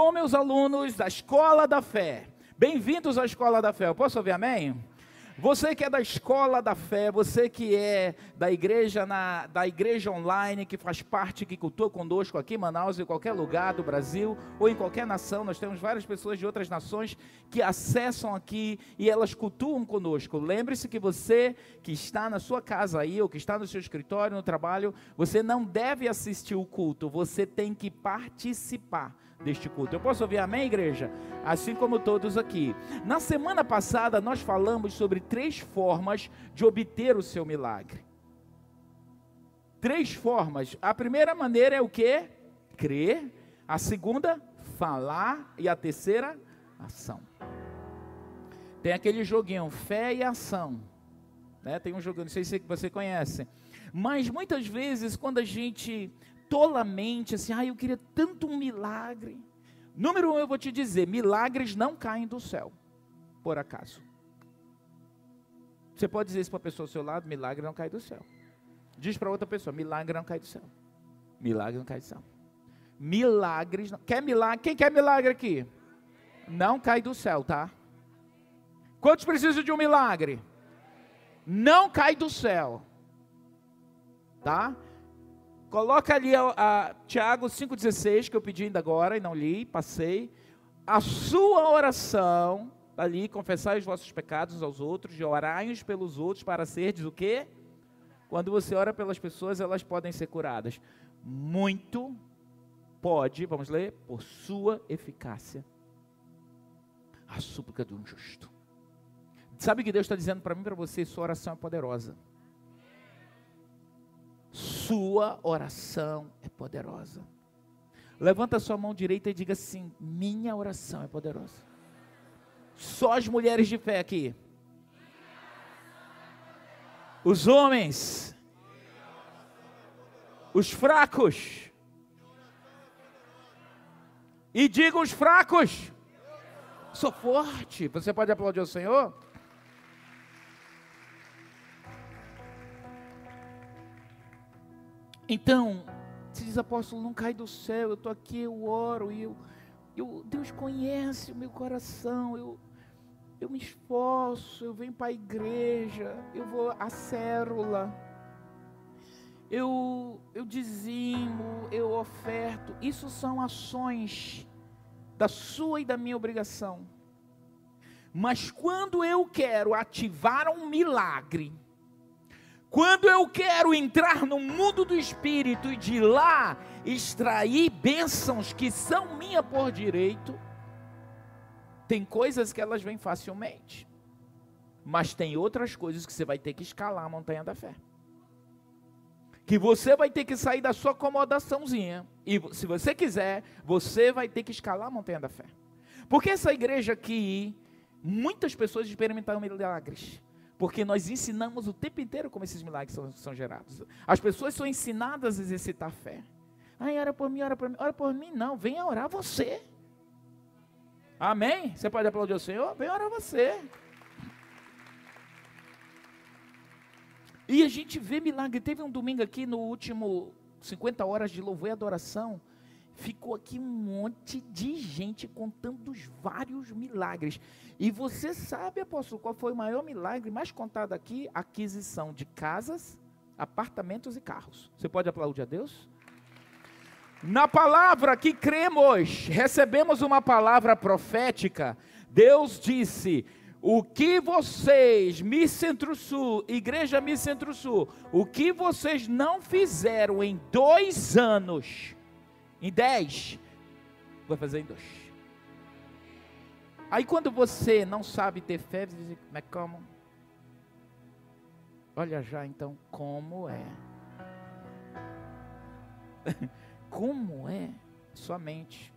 Bom, meus alunos da Escola da Fé, bem-vindos à Escola da Fé. Eu posso ouvir amém? Você que é da escola da fé, você que é da igreja na, da igreja online, que faz parte, que cultua conosco aqui em Manaus, em qualquer lugar do Brasil ou em qualquer nação, nós temos várias pessoas de outras nações que acessam aqui e elas cultuam conosco. Lembre-se que você que está na sua casa aí, ou que está no seu escritório, no trabalho, você não deve assistir o culto, você tem que participar deste culto. Eu posso ouvir amém, igreja? Assim como todos aqui. Na semana passada, nós falamos sobre três formas de obter o seu milagre. Três formas. A primeira maneira é o que? Crer. A segunda, falar. E a terceira, ação. Tem aquele joguinho, fé e ação. Né? Tem um joguinho, não sei se você conhece. Mas muitas vezes, quando a gente tolamente assim, ah, eu queria tanto um milagre. Número um, eu vou te dizer: milagres não caem do céu, por acaso. Você pode dizer isso para a pessoa ao seu lado: milagre não cai do céu. Diz para outra pessoa: milagre não cai do céu. Milagre não cai do céu. Milagres. Não... Quer milagre? Quem quer milagre aqui? Não cai do céu, tá? Quantos precisam de um milagre? Não cai do céu. Tá? Coloca ali a, a Tiago 5,16, que eu pedi ainda agora e não li, passei. A sua oração, ali, confessai os vossos pecados aos outros, e orai uns pelos outros para serdes o quê? Quando você ora pelas pessoas, elas podem ser curadas. Muito pode, vamos ler, por sua eficácia, a súplica de um justo. Sabe o que Deus está dizendo para mim e para você? Sua oração é poderosa. Sua oração é poderosa. Levanta sua mão direita e diga assim: Minha oração é poderosa. Só as mulheres de fé aqui. Os homens. Os fracos. E diga os fracos. Sou forte. Você pode aplaudir o Senhor? Então, se diz apóstolo, não cai do céu, eu estou aqui, eu oro, eu, eu, Deus conhece o meu coração, eu, eu me esforço, eu venho para a igreja, eu vou à célula, eu, eu dizimo, eu oferto. Isso são ações da sua e da minha obrigação. Mas quando eu quero ativar um milagre, quando eu quero entrar no mundo do espírito e de lá extrair bênçãos que são minha por direito, tem coisas que elas vêm facilmente. Mas tem outras coisas que você vai ter que escalar a montanha da fé. Que você vai ter que sair da sua acomodaçãozinha. E se você quiser, você vai ter que escalar a montanha da fé. Porque essa igreja aqui, muitas pessoas experimentaram milagres. Porque nós ensinamos o tempo inteiro como esses milagres são, são gerados. As pessoas são ensinadas a exercitar fé. Ai, ora por mim, ora por mim. Ora por mim, não. Venha orar você. Amém? Você pode aplaudir o Senhor? Venha orar você. E a gente vê milagre. Teve um domingo aqui no último 50 horas de louvor e adoração ficou aqui um monte de gente contando os vários milagres. E você sabe, apóstolo, qual foi o maior milagre mais contado aqui? Aquisição de casas, apartamentos e carros. Você pode aplaudir a Deus? Na palavra que cremos, recebemos uma palavra profética. Deus disse: o que vocês, Mi Centro-Sul, Igreja Mi Centro-Sul, o que vocês não fizeram em dois anos, em dez, vai fazer em dois. Aí quando você não sabe ter fé, você diz, mas como? Olha já então como é. como é sua mente.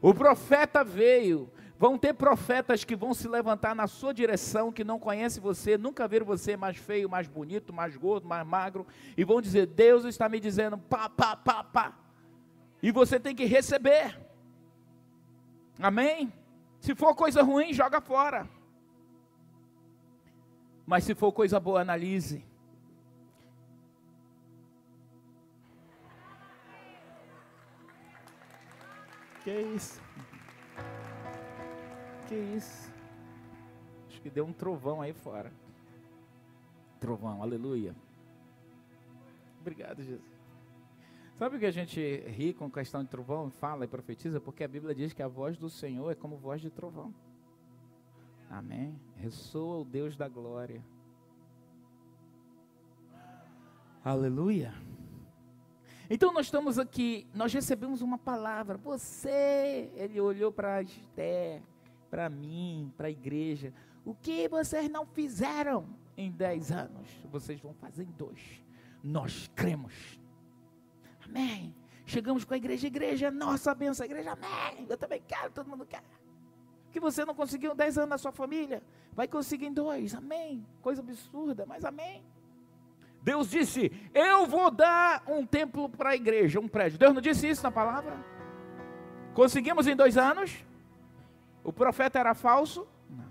O profeta veio. Vão ter profetas que vão se levantar na sua direção, que não conhecem você, nunca viram você mais feio, mais bonito, mais gordo, mais magro, e vão dizer: Deus está me dizendo, pá, pá, pá, pá. E você tem que receber. Amém? Se for coisa ruim, joga fora. Mas se for coisa boa, analise. Que isso? Que isso? Acho que deu um trovão aí fora. Trovão, aleluia. Obrigado, Jesus. Sabe o que a gente ri com questão de trovão, fala e profetiza? Porque a Bíblia diz que a voz do Senhor é como voz de trovão. Amém? Ressoa o Deus da glória. Aleluia. Então nós estamos aqui, nós recebemos uma palavra. Você, ele olhou para Esther, para mim, para a igreja. O que vocês não fizeram em dez anos, vocês vão fazer em dois. Nós cremos. Amém. Chegamos com a igreja, igreja, nossa benção, igreja, amém. Eu também quero, todo mundo quer. Que você não conseguiu em dez anos na sua família, vai conseguir em dois, amém. Coisa absurda, mas amém. Deus disse: Eu vou dar um templo para a igreja, um prédio. Deus não disse isso na palavra? Conseguimos em dois anos? O profeta era falso? Não.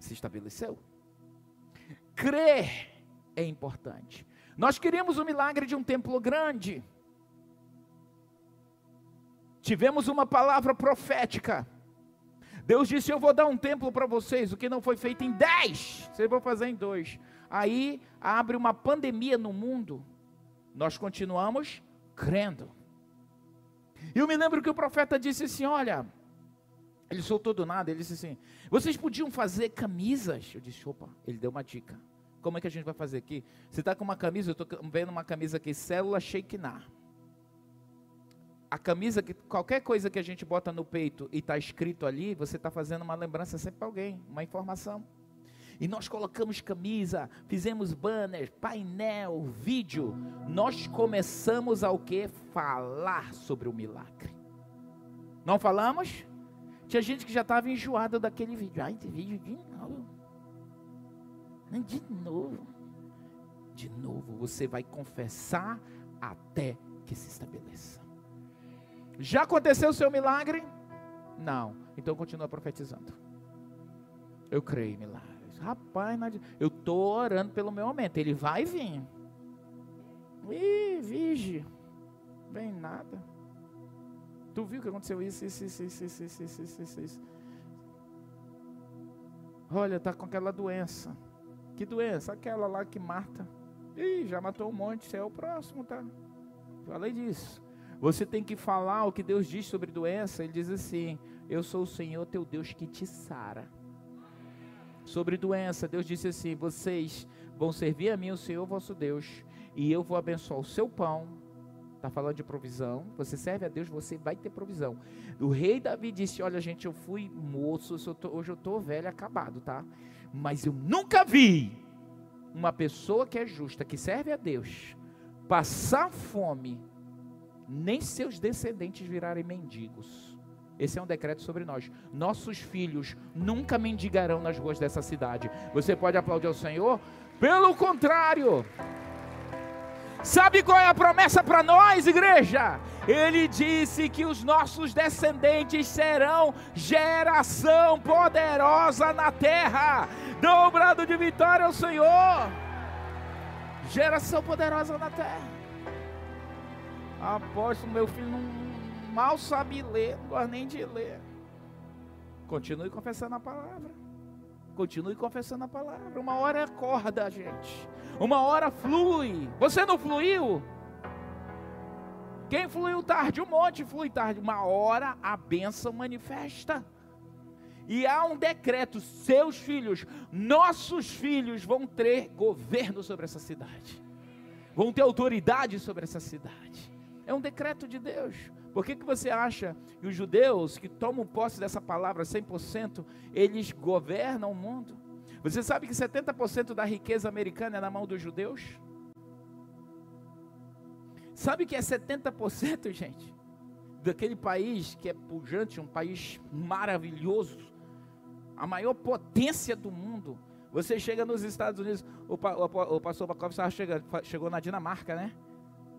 Se estabeleceu. Crer é importante. Nós queríamos o milagre de um templo grande. Tivemos uma palavra profética. Deus disse: Eu vou dar um templo para vocês. O que não foi feito em dez, vocês vão fazer em dois aí abre uma pandemia no mundo, nós continuamos crendo. E eu me lembro que o profeta disse assim: Olha, ele soltou do nada, ele disse assim: Vocês podiam fazer camisas? Eu disse: Opa, ele deu uma dica. Como é que a gente vai fazer aqui? Você está com uma camisa, eu estou vendo uma camisa aqui, célula Shekinah. A camisa, que qualquer coisa que a gente bota no peito e está escrito ali, você está fazendo uma lembrança sempre para alguém, uma informação. E nós colocamos camisa, fizemos banners, painel, vídeo. Nós começamos a o que? Falar sobre o milagre. Não falamos? Tinha gente que já estava enjoada daquele vídeo. Ai, esse vídeo de novo. Né? De novo, de novo, você vai confessar até que se estabeleça. Já aconteceu o seu milagre? Não. Então continua profetizando. Eu creio em milagres. Rapaz, eu estou orando pelo meu aumento. Ele vai vir. Ih, vige. Vem nada. Tu viu o que aconteceu isso, isso, isso, isso, isso, isso, isso, isso. Olha, está com aquela doença. Que doença? Aquela lá que mata. Ih, já matou um monte. Você é o próximo, tá? Falei disso. Você tem que falar o que Deus diz sobre doença. Ele diz assim: Eu sou o Senhor teu Deus que te sara sobre doença. Deus disse assim: vocês vão servir a mim, o Senhor vosso Deus, e eu vou abençoar o seu pão. Está falando de provisão. Você serve a Deus, você vai ter provisão. O rei Davi disse: Olha, gente, eu fui moço, hoje eu estou velho, acabado, tá? Mas eu nunca vi uma pessoa que é justa, que serve a Deus, passar fome, nem seus descendentes virarem mendigos. Esse é um decreto sobre nós. Nossos filhos nunca mendigarão nas ruas dessa cidade. Você pode aplaudir ao Senhor? Pelo contrário. Sabe qual é a promessa para nós, igreja? Ele disse que os nossos descendentes serão geração poderosa na terra. Dobrado de vitória ao Senhor. Geração poderosa na terra. Apóstolo, meu filho não mal sabe ler, não gosta nem de ler. Continue confessando a palavra. Continue confessando a palavra. Uma hora acorda, gente. Uma hora flui. Você não fluiu? Quem fluiu tarde? Um monte flui tarde. Uma hora a bênção manifesta. E há um decreto: seus filhos, nossos filhos vão ter governo sobre essa cidade, vão ter autoridade sobre essa cidade. É um decreto de Deus. Por que, que você acha que os judeus que tomam posse dessa palavra 100%, eles governam o mundo? Você sabe que 70% da riqueza americana é na mão dos judeus? Sabe que é 70%, gente? Daquele país que é pujante, um país maravilhoso, a maior potência do mundo. Você chega nos Estados Unidos, o, o, o pastor Bacov chegou na Dinamarca, né?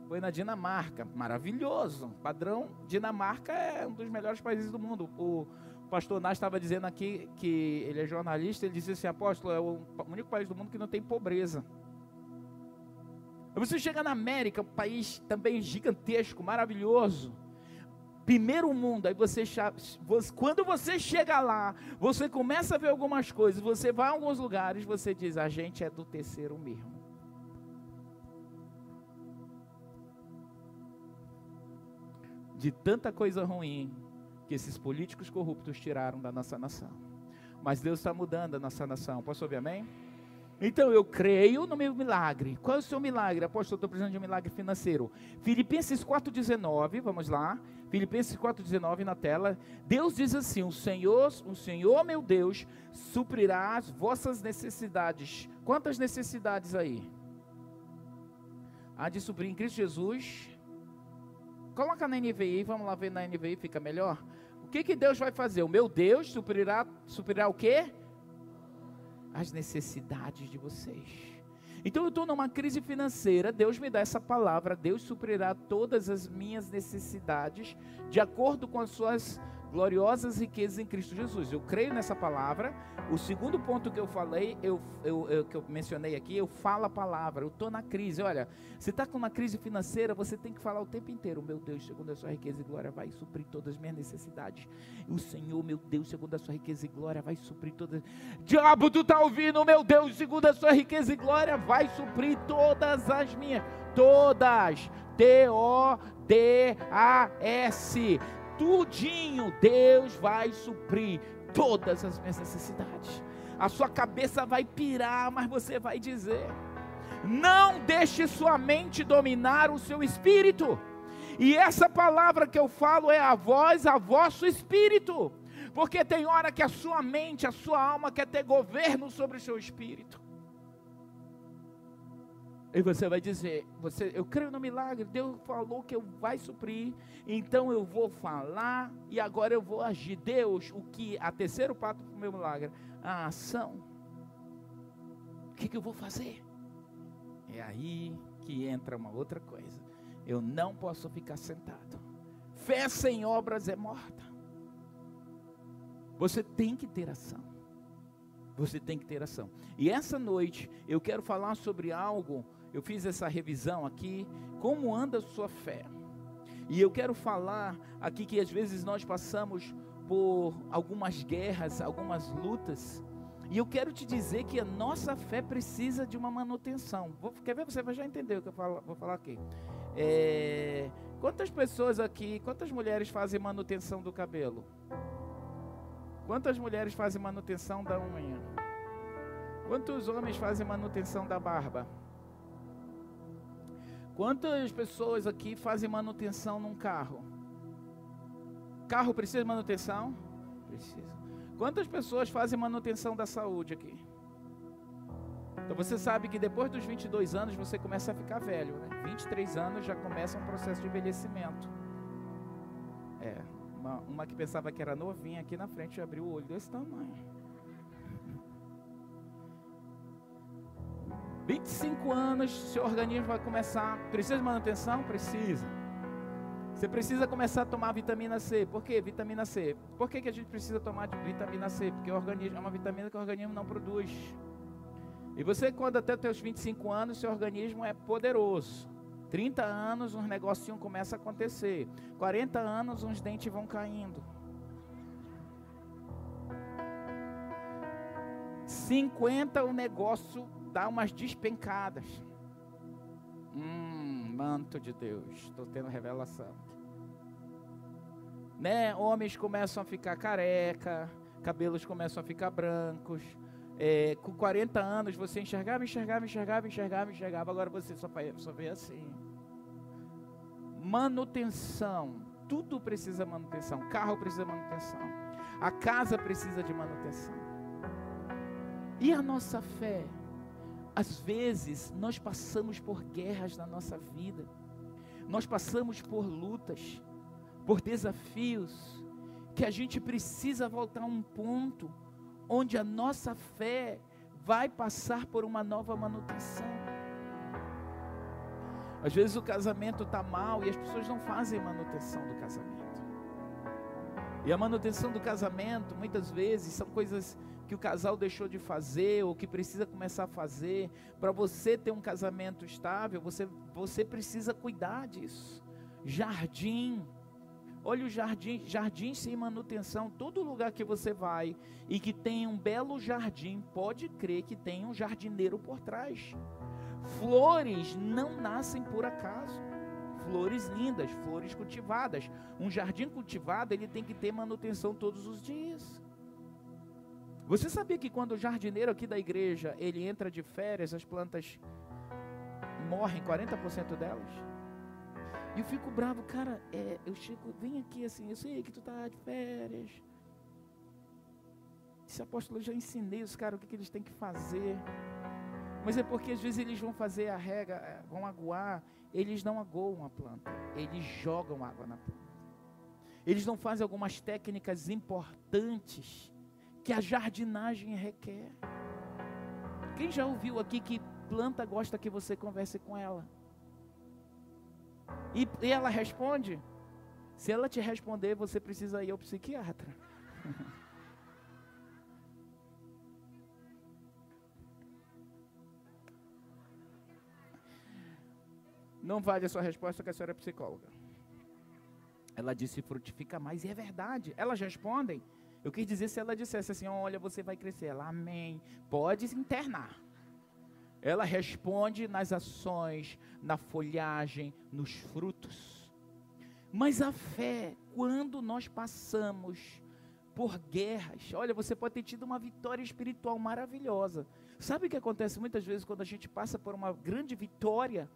Foi na Dinamarca, maravilhoso. Padrão, Dinamarca é um dos melhores países do mundo. O pastor Nas estava dizendo aqui que ele é jornalista, ele disse assim, apóstolo, é o único país do mundo que não tem pobreza. Você chega na América, um país também gigantesco, maravilhoso. Primeiro mundo, aí você, quando você chega lá, você começa a ver algumas coisas, você vai a alguns lugares, você diz, a gente é do terceiro mesmo. De tanta coisa ruim que esses políticos corruptos tiraram da nossa nação. Mas Deus está mudando a nossa nação. Posso ouvir amém? Então eu creio no meu milagre. Qual é o seu milagre? Apóstolo, estou precisando de um milagre financeiro. Filipenses 4,19, vamos lá. Filipenses 4,19 na tela. Deus diz assim: O Senhor, o Senhor meu Deus, suprirá as vossas necessidades. Quantas necessidades aí? Há de suprir em Cristo Jesus. Coloca na NVI, vamos lá ver na NVI, fica melhor. O que, que Deus vai fazer? O meu Deus suprirá, suprirá o quê? As necessidades de vocês. Então eu estou numa crise financeira, Deus me dá essa palavra, Deus suprirá todas as minhas necessidades de acordo com as suas gloriosas riquezas em Cristo Jesus. Eu creio nessa palavra. O segundo ponto que eu falei, eu, eu, eu que eu mencionei aqui, eu falo a palavra. Eu estou na crise. Olha, você está com uma crise financeira, você tem que falar o tempo inteiro. Meu Deus, segundo a sua riqueza e glória, vai suprir todas as minhas necessidades. O Senhor, meu Deus, segundo a sua riqueza e glória, vai suprir todas. Diabo, tu está ouvindo? Meu Deus, segundo a sua riqueza e glória, vai suprir todas as minhas. Todas. T-O-D-A-S tudinho, Deus vai suprir todas as minhas necessidades. A sua cabeça vai pirar, mas você vai dizer: não deixe sua mente dominar o seu espírito. E essa palavra que eu falo é a voz, a vosso espírito. Porque tem hora que a sua mente, a sua alma quer ter governo sobre o seu espírito. E você vai dizer, você, eu creio no milagre, Deus falou que eu vai suprir, então eu vou falar e agora eu vou agir. Deus, o que a terceiro passo para o meu milagre, a ação. O que, que eu vou fazer? É aí que entra uma outra coisa. Eu não posso ficar sentado. Fé sem obras é morta. Você tem que ter ação. Você tem que ter ação. E essa noite eu quero falar sobre algo eu fiz essa revisão aqui, como anda a sua fé. E eu quero falar aqui que às vezes nós passamos por algumas guerras, algumas lutas, e eu quero te dizer que a nossa fé precisa de uma manutenção. Vou, quer ver? Você vai já entender o que eu falo, vou falar aqui. É, quantas pessoas aqui, quantas mulheres fazem manutenção do cabelo? Quantas mulheres fazem manutenção da unha? Quantos homens fazem manutenção da barba? Quantas pessoas aqui fazem manutenção num carro? Carro precisa de manutenção? Precisa. Quantas pessoas fazem manutenção da saúde aqui? Então você sabe que depois dos 22 anos você começa a ficar velho, né? 23 anos já começa um processo de envelhecimento. É, uma, uma que pensava que era novinha aqui na frente abriu o olho desse tamanho. 25 anos, seu organismo vai começar. Precisa de manutenção? Precisa. Você precisa começar a tomar vitamina C. Por quê? Vitamina C. Por que, que a gente precisa tomar vitamina C? Porque o organismo é uma vitamina que o organismo não produz. E você, quando até os seus 25 anos, seu organismo é poderoso. 30 anos, uns negocinhos começam a acontecer. 40 anos, uns dentes vão caindo. 50, o negócio dá umas despencadas. Hum, manto de Deus, estou tendo revelação. Né? Homens começam a ficar careca, cabelos começam a ficar brancos. É, com 40 anos você enxergava, enxergava, enxergava, enxergava, enxergava. Agora você só, só vê assim. Manutenção. Tudo precisa manutenção. Carro precisa manutenção. A casa precisa de manutenção. E a nossa fé? Às vezes nós passamos por guerras na nossa vida, nós passamos por lutas, por desafios, que a gente precisa voltar a um ponto onde a nossa fé vai passar por uma nova manutenção. Às vezes o casamento está mal e as pessoas não fazem manutenção do casamento. E a manutenção do casamento, muitas vezes, são coisas que o casal deixou de fazer ou que precisa começar a fazer. Para você ter um casamento estável, você, você precisa cuidar disso. Jardim. Olha o jardim, jardim sem manutenção, todo lugar que você vai e que tem um belo jardim, pode crer que tem um jardineiro por trás. Flores não nascem por acaso. Flores lindas, flores cultivadas. Um jardim cultivado, ele tem que ter manutenção todos os dias. Você sabia que quando o jardineiro aqui da igreja, ele entra de férias, as plantas morrem 40% delas? E eu fico bravo, cara, é, eu chego, vem aqui assim, eu sei que tu tá de férias. Esse apóstolo eu já ensinei os caras o que, que eles têm que fazer. Mas é porque às vezes eles vão fazer a rega, é, vão aguar, eles não aguam a planta, eles jogam água na planta. Eles não fazem algumas técnicas importantes que a jardinagem requer. Quem já ouviu aqui que planta gosta que você converse com ela? E, e ela responde? Se ela te responder, você precisa ir ao psiquiatra. Não vale a sua resposta que a senhora é psicóloga. Ela disse frutifica mais, e é verdade. Elas respondem. Eu quis dizer se ela dissesse assim: olha, você vai crescer. Ela, amém. Pode se internar. Ela responde nas ações, na folhagem, nos frutos. Mas a fé, quando nós passamos por guerras, olha, você pode ter tido uma vitória espiritual maravilhosa. Sabe o que acontece muitas vezes quando a gente passa por uma grande vitória?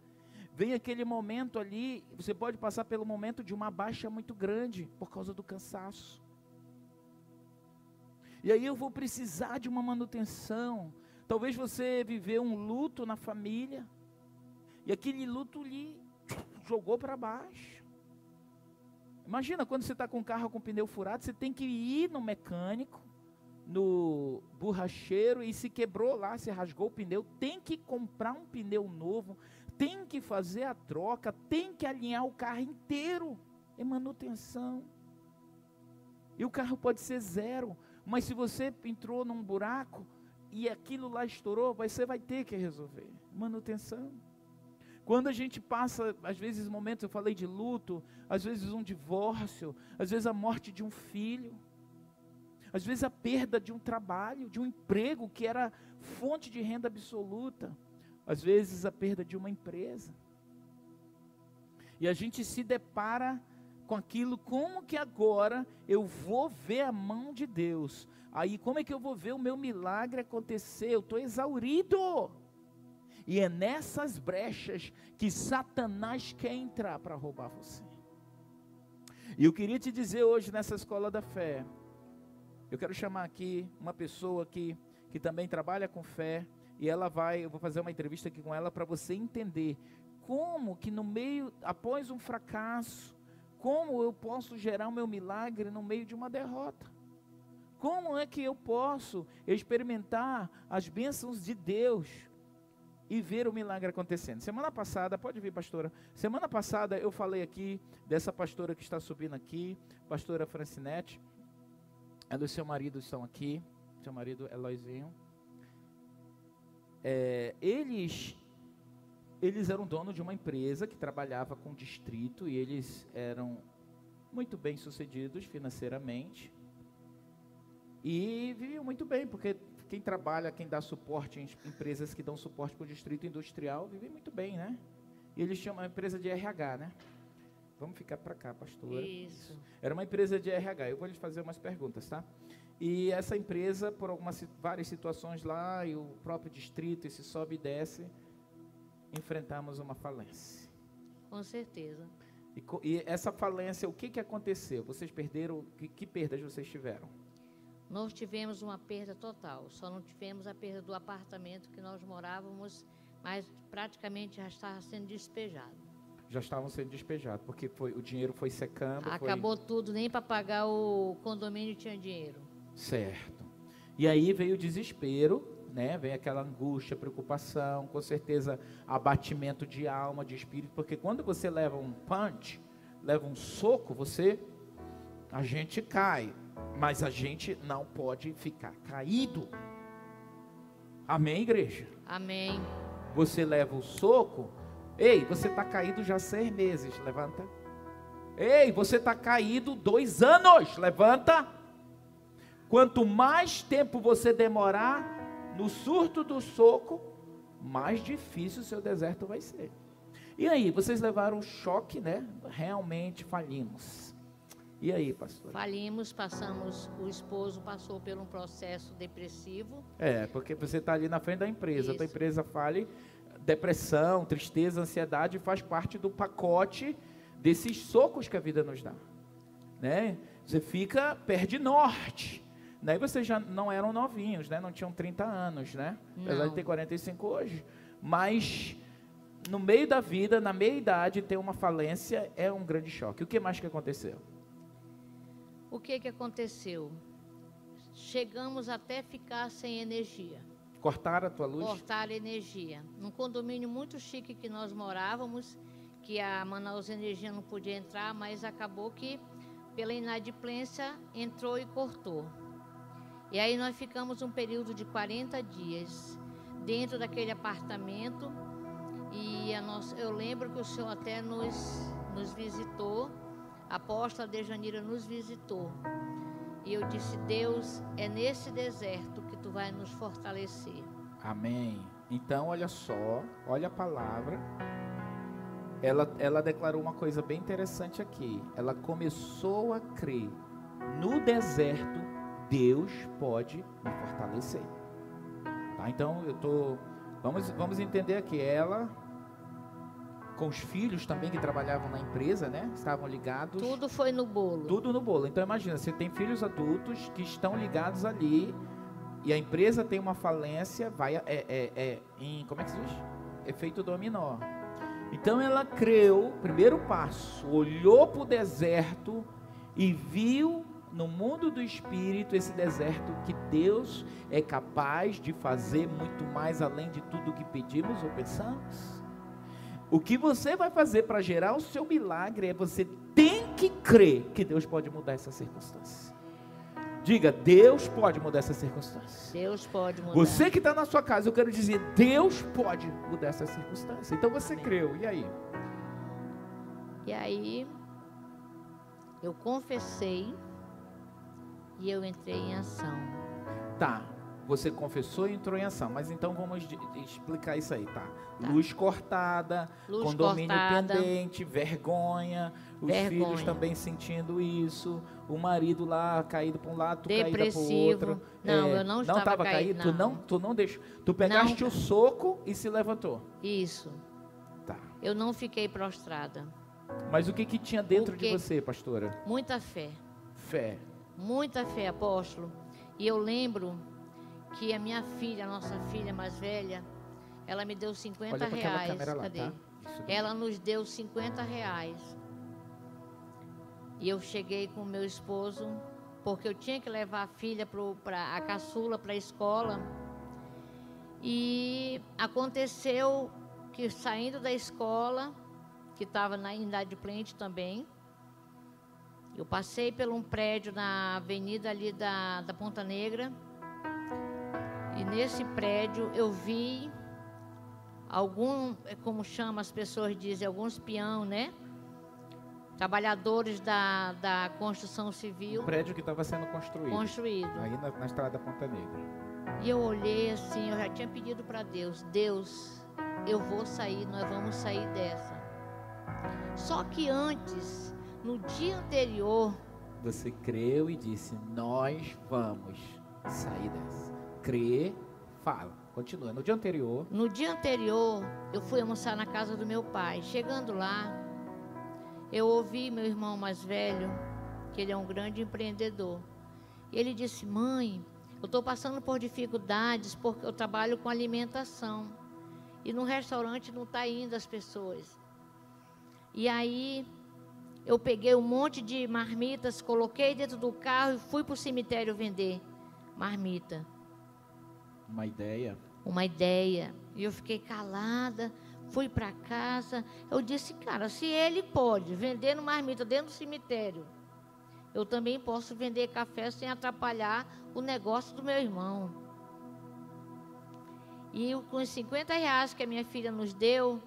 Vem aquele momento ali, você pode passar pelo momento de uma baixa muito grande por causa do cansaço. E aí eu vou precisar de uma manutenção, Talvez você viveu um luto na família e aquele luto lhe jogou para baixo. Imagina quando você está com o carro com pneu furado, você tem que ir no mecânico, no borracheiro e se quebrou lá, se rasgou o pneu, tem que comprar um pneu novo, tem que fazer a troca, tem que alinhar o carro inteiro. É manutenção. E o carro pode ser zero, mas se você entrou num buraco, e aquilo lá estourou, você vai ter que resolver. Manutenção. Quando a gente passa, às vezes, momentos, eu falei de luto, às vezes um divórcio, às vezes a morte de um filho, às vezes a perda de um trabalho, de um emprego que era fonte de renda absoluta, às vezes a perda de uma empresa. E a gente se depara com aquilo, como que agora eu vou ver a mão de Deus? Aí como é que eu vou ver o meu milagre acontecer? Eu estou exaurido. E é nessas brechas que Satanás quer entrar para roubar você. E eu queria te dizer hoje nessa escola da fé, eu quero chamar aqui uma pessoa que, que também trabalha com fé, e ela vai, eu vou fazer uma entrevista aqui com ela para você entender como que no meio, após um fracasso, como eu posso gerar o meu milagre no meio de uma derrota? Como é que eu posso experimentar as bênçãos de Deus e ver o milagre acontecendo? Semana passada, pode vir, pastora. Semana passada eu falei aqui dessa pastora que está subindo aqui, pastora Francinete. Ela e seu marido estão aqui. Seu marido Eloizinho. É, eles eles eram dono de uma empresa que trabalhava com o distrito e eles eram muito bem sucedidos financeiramente e viviam muito bem, porque quem trabalha, quem dá suporte em empresas que dão suporte para o distrito industrial, vive muito bem, né? E eles tinham uma empresa de RH, né? Vamos ficar para cá, pastora. Isso. Era uma empresa de RH. Eu vou lhes fazer umas perguntas, tá? E essa empresa, por algumas várias situações lá, e o próprio distrito, esse sobe e desce, enfrentamos uma falência. Com certeza. E, e essa falência, o que, que aconteceu? Vocês perderam, que, que perdas vocês tiveram? Nós tivemos uma perda total, só não tivemos a perda do apartamento que nós morávamos, mas praticamente já estava sendo despejado. Já estavam sendo despejados, porque foi, o dinheiro foi secando. Acabou foi... tudo, nem para pagar o condomínio tinha dinheiro. Certo. E aí veio o desespero, né? Vem aquela angústia, preocupação, com certeza abatimento de alma, de espírito, porque quando você leva um punch, leva um soco, você a gente cai, mas a gente não pode ficar caído. Amém, igreja? Amém. Você leva o soco, ei, você está caído já seis meses, levanta. Ei, você está caído dois anos. Levanta. Quanto mais tempo você demorar no surto do soco, mais difícil o seu deserto vai ser. E aí, vocês levaram um choque, né? Realmente falimos. E aí, pastor? Falimos, passamos, o esposo passou por um processo depressivo. É, porque você está ali na frente da empresa, a empresa fale, depressão, tristeza, ansiedade faz parte do pacote desses socos que a vida nos dá, né? Você fica, perde norte. Daí vocês já não eram novinhos, né? Não tinham 30 anos, né? Apesar de Não. ter 45 hoje. Mas no meio da vida, na meia idade, ter uma falência é um grande choque. O que mais que aconteceu? O que que aconteceu? Chegamos até ficar sem energia. Cortaram a tua luz? cortar a energia. Num condomínio muito chique que nós morávamos, que a Manaus Energia não podia entrar, mas acabou que, pela inadimplência, entrou e cortou. E aí nós ficamos um período de 40 dias dentro daquele apartamento. E nossa, eu lembro que o senhor até nos, nos visitou, a apóstola Dejanira nos visitou. E eu disse, Deus, é nesse deserto que tu vai nos fortalecer. Amém. Então, olha só, olha a palavra. Ela, ela declarou uma coisa bem interessante aqui. Ela começou a crer: no deserto, Deus pode me fortalecer. Tá? Então, eu tô. Vamos, vamos entender aqui. Ela, com os filhos também que trabalhavam na empresa, né? Estavam ligados. Tudo foi no bolo. Tudo no bolo. Então imagina, você tem filhos adultos que estão ligados ali e a empresa tem uma falência, vai é, é, é em como é que se diz? Efeito dominó. Então ela creu, primeiro passo, olhou para o deserto e viu no mundo do espírito esse deserto que Deus é capaz de fazer muito mais além de tudo que pedimos ou pensamos. O que você vai fazer para gerar o seu milagre é você tem que crer que Deus pode mudar essa circunstância. Diga, Deus pode mudar essa circunstância. Deus pode mudar. Você que está na sua casa, eu quero dizer, Deus pode mudar essa circunstância. Então você Amém. creu, e aí? E aí, eu confessei e eu entrei em ação. Tá, você confessou e entrou em ação, mas então vamos explicar isso aí, tá? Tá. Luz cortada, Luz condomínio cortada. pendente, vergonha, os Vergonha. filhos também sentindo isso, o marido lá caído para um lado, tu caída para o Depressivo. outro. Não, É, eu não não estava estava caído, caído, tu não, não. tu não deixou, tu pegaste Não. o soco e se levantou. Isso. Tá. Eu não fiquei prostrada. Mas o que que tinha dentro O de você, pastora? Muita fé. Fé. Muita fé, apóstolo. E eu lembro que a minha filha, a nossa filha mais velha, ela me deu 50 Olha para aquela reais. lá, Cadê? tá? Ela nos deu 50 reais. E eu cheguei com meu esposo, porque eu tinha que levar a filha, para a caçula, para a escola. E aconteceu que saindo da escola, que estava na inadimplente também, eu passei por um prédio na avenida ali da, da Ponta Negra. E nesse prédio eu vi algum, é como chama as pessoas dizem, alguns peão, né? Trabalhadores da, da construção civil O prédio que estava sendo construído. construído. Aí na, na estrada Ponta Negra. E eu olhei assim, eu já tinha pedido para Deus, Deus, eu vou sair, nós vamos sair dessa. Só que antes, no dia anterior, Você creu e disse: Nós vamos sair dessa. Crê, fala. Continua. No dia anterior, No dia anterior, eu fui almoçar na casa do meu pai. Chegando lá, eu ouvi meu irmão mais velho, que ele é um grande empreendedor. E ele disse: Mãe, eu estou passando por dificuldades porque eu trabalho com alimentação. E no restaurante não está indo as pessoas. E aí, eu peguei um monte de marmitas, coloquei dentro do carro e fui para o cemitério vender marmita uma ideia. uma ideia. E eu fiquei calada, fui para casa. Eu disse, cara, se ele pode vender no marmita dentro do cemitério, eu também posso vender café sem atrapalhar o negócio do meu irmão. E com os 50 reais que a minha filha nos deu,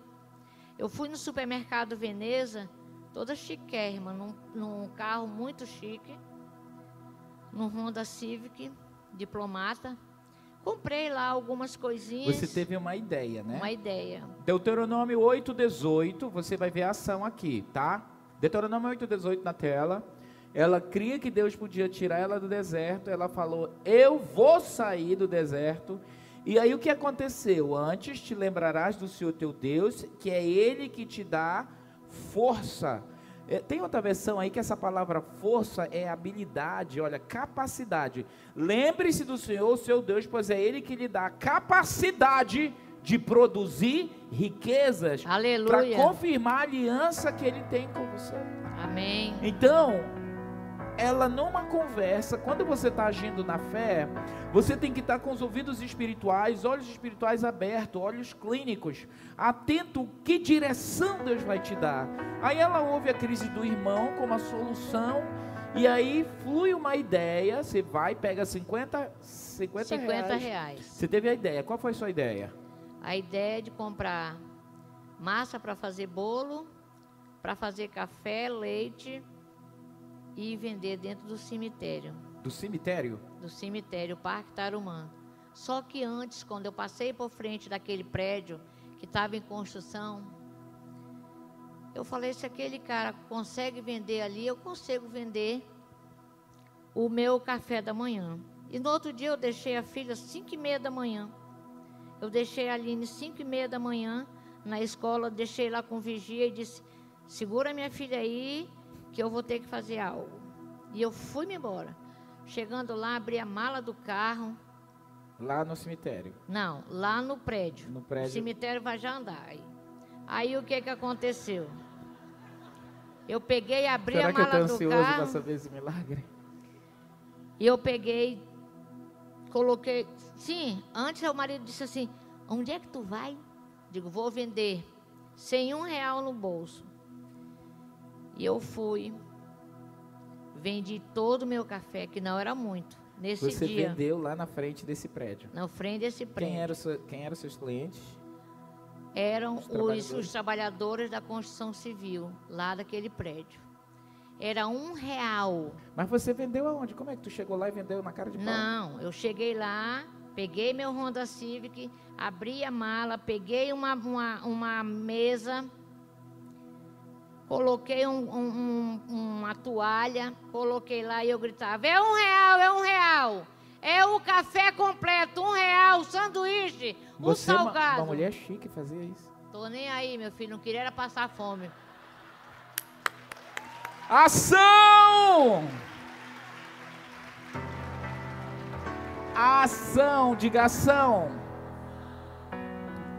eu fui no supermercado Veneza, toda chiquérrima, num, num carro muito chique, num Honda Civic, diplomata. Comprei lá algumas coisinhas. Você teve uma ideia, né? Uma ideia. Deuteronômio 8:18, você vai ver a ação aqui, tá? Deuteronômio 8:18 na tela. Ela cria que Deus podia tirar ela do deserto. Ela falou: "Eu vou sair do deserto". E aí o que aconteceu? Antes te lembrarás do Senhor teu Deus, que é ele que te dá força. É, tem outra versão aí que essa palavra força é habilidade, olha, capacidade. Lembre-se do Senhor, seu Deus, pois é Ele que lhe dá capacidade de produzir riquezas para confirmar a aliança que Ele tem com você. Amém. Então, ela numa conversa, quando você está agindo na fé, você tem que estar tá com os ouvidos espirituais, olhos espirituais abertos, olhos clínicos, atento que direção Deus vai te dar. Aí ela ouve a crise do irmão como a solução, e aí flui uma ideia, você vai, pega 50, 50, 50 reais. reais. Você teve a ideia, qual foi a sua ideia? A ideia é de comprar massa para fazer bolo, para fazer café, leite, e vender dentro do cemitério. Do cemitério? Do cemitério, Parque Tarumã. Só que antes, quando eu passei por frente daquele prédio que estava em construção, eu falei: se aquele cara consegue vender ali, eu consigo vender o meu café da manhã. E no outro dia eu deixei a filha às 5 e meia da manhã. Eu deixei a Aline às 5 e meia da manhã na escola, deixei lá com vigia e disse: segura minha filha aí, que eu vou ter que fazer algo. E eu fui-me embora. Chegando lá, abri a mala do carro. Lá no cemitério? Não, lá no prédio. No prédio. O cemitério vai já andar. Aí, aí o que que aconteceu? Eu peguei, abri Será a mala que eu tô ansioso do carro. para saber esse milagre? E eu peguei, coloquei. Sim, antes o marido disse assim: Onde é que tu vai? Digo, vou vender. Sem um real no bolso. E eu fui, vendi todo o meu café, que não era muito. Nesse Você dia, vendeu lá na frente desse prédio? Na frente desse prédio. Quem eram seu, quem era seus clientes? Eram os trabalhadores? Os, os trabalhadores da construção civil, lá daquele prédio. Era um real. Mas você vendeu aonde? Como é que tu chegou lá e vendeu na cara de pau? Não, eu cheguei lá, peguei meu Honda Civic, abri a mala, peguei uma, uma, uma mesa coloquei um, um, uma toalha, coloquei lá e eu gritava: é um real, é um real. É o café completo, um real, sanduíche, o Você salgado. É uma, uma mulher chique fazia isso. Tô nem aí, meu filho, não queria era passar fome. Ação! Ação, diga ação.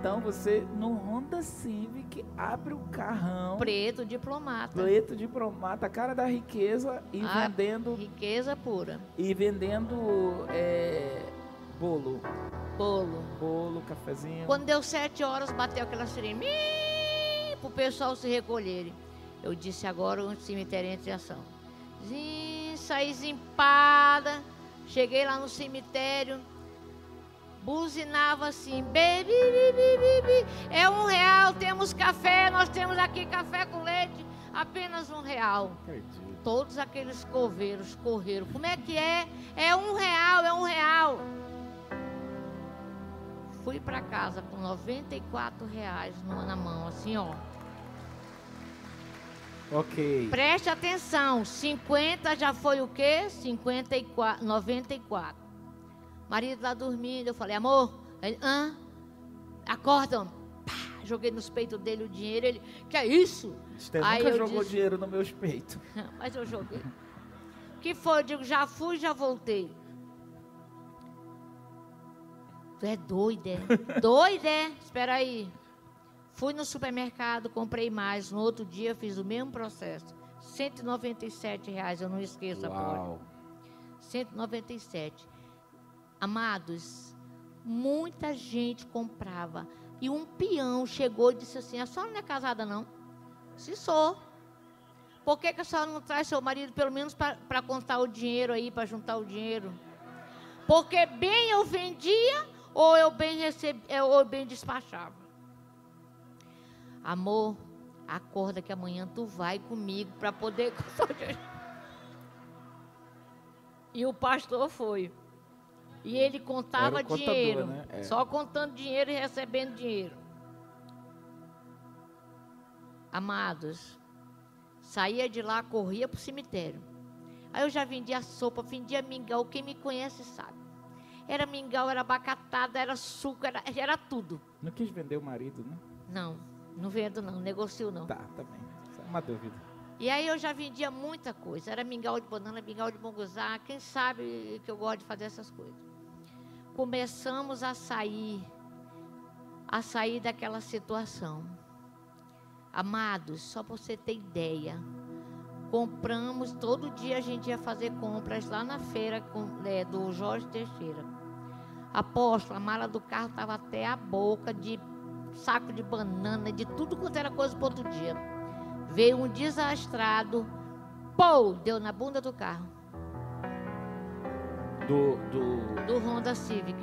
Então você no Honda Civic abre o carrão. Preto diplomata. Preto diplomata, cara da riqueza e a vendendo. Riqueza pura. E vendendo é, bolo. Bolo. Bolo, cafezinho. Quando deu sete horas, bateu aquela sirene. Para o pessoal se recolherem. Eu disse agora o cemitério entre ação. Zim, saí zimpada. Cheguei lá no cemitério buzinava assim, baby, baby, é um real, temos café, nós temos aqui café com leite, apenas um real. Todos aqueles coveiros correram. Como é que é? É um real, é um real. Fui para casa com 94 reais na mão, assim, ó. Ok. Preste atenção, 50 já foi o quê? 54, 94. Marido lá dormindo, eu falei, amor, ele, hã? Acorda, Pá, joguei nos peitos dele o dinheiro, ele, que é isso? Você nunca jogou disse, dinheiro nos meus peitos. Mas eu joguei. que foi? Eu digo, já fui, já voltei. Tu é doido, é? doido, é? Espera aí. Fui no supermercado, comprei mais. No outro dia fiz o mesmo processo. 197 reais, eu não esqueço Uau. a porra. 197. Amados, muita gente comprava. E um peão chegou e disse assim: A senhora não é casada, não? Se sou. Por que, que a senhora não traz seu marido, pelo menos para contar o dinheiro aí, para juntar o dinheiro? Porque bem eu vendia, ou eu bem recebia, ou eu bem despachava. Amor, Acorda que amanhã tu vai comigo para poder. e o pastor foi. E ele contava contador, dinheiro. né? É. Só contando dinheiro e recebendo dinheiro. Amados, saía de lá, corria para o cemitério. Aí eu já vendia sopa, vendia mingau. Quem me conhece sabe. Era mingau, era abacatada, era suco, era, era tudo. Não quis vender o marido, né? Não, não vendo não, negocio não. Tá, tá bem. Isso é uma dúvida. E aí eu já vendia muita coisa. Era mingau de banana, mingau de monguzá. Quem sabe que eu gosto de fazer essas coisas. Começamos a sair, a sair daquela situação. Amados, só para você ter ideia, compramos, todo dia a gente ia fazer compras lá na feira com, é, do Jorge Teixeira. Apóstolo, a mala do carro estava até a boca de saco de banana, de tudo quanto era coisa para outro dia. Veio um desastrado, pô, deu na bunda do carro, Do. do... do Honda Civic.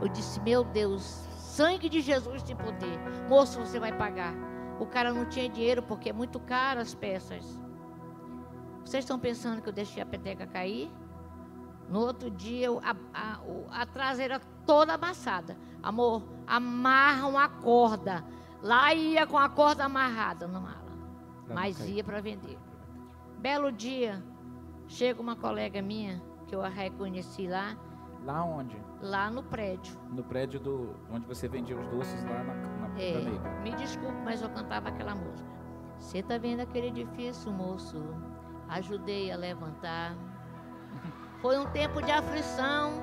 Eu disse, meu Deus, sangue de Jesus tem poder. Moço, você vai pagar. O cara não tinha dinheiro porque é muito caro as peças. Vocês estão pensando que eu deixei a peteca cair? No outro dia, a, a, a traseira toda amassada. Amor, amarram a corda. Lá ia com a corda amarrada no mala. Mas ia para vender. Belo dia, chega uma colega minha, que eu a reconheci lá, Lá onde? lá no prédio. No prédio do. onde você vendia os doces lá na, na É, me desculpe, mas eu cantava aquela música. Você tá vendo aquele edifício, moço? Ajudei a levantar. Foi um tempo de aflição.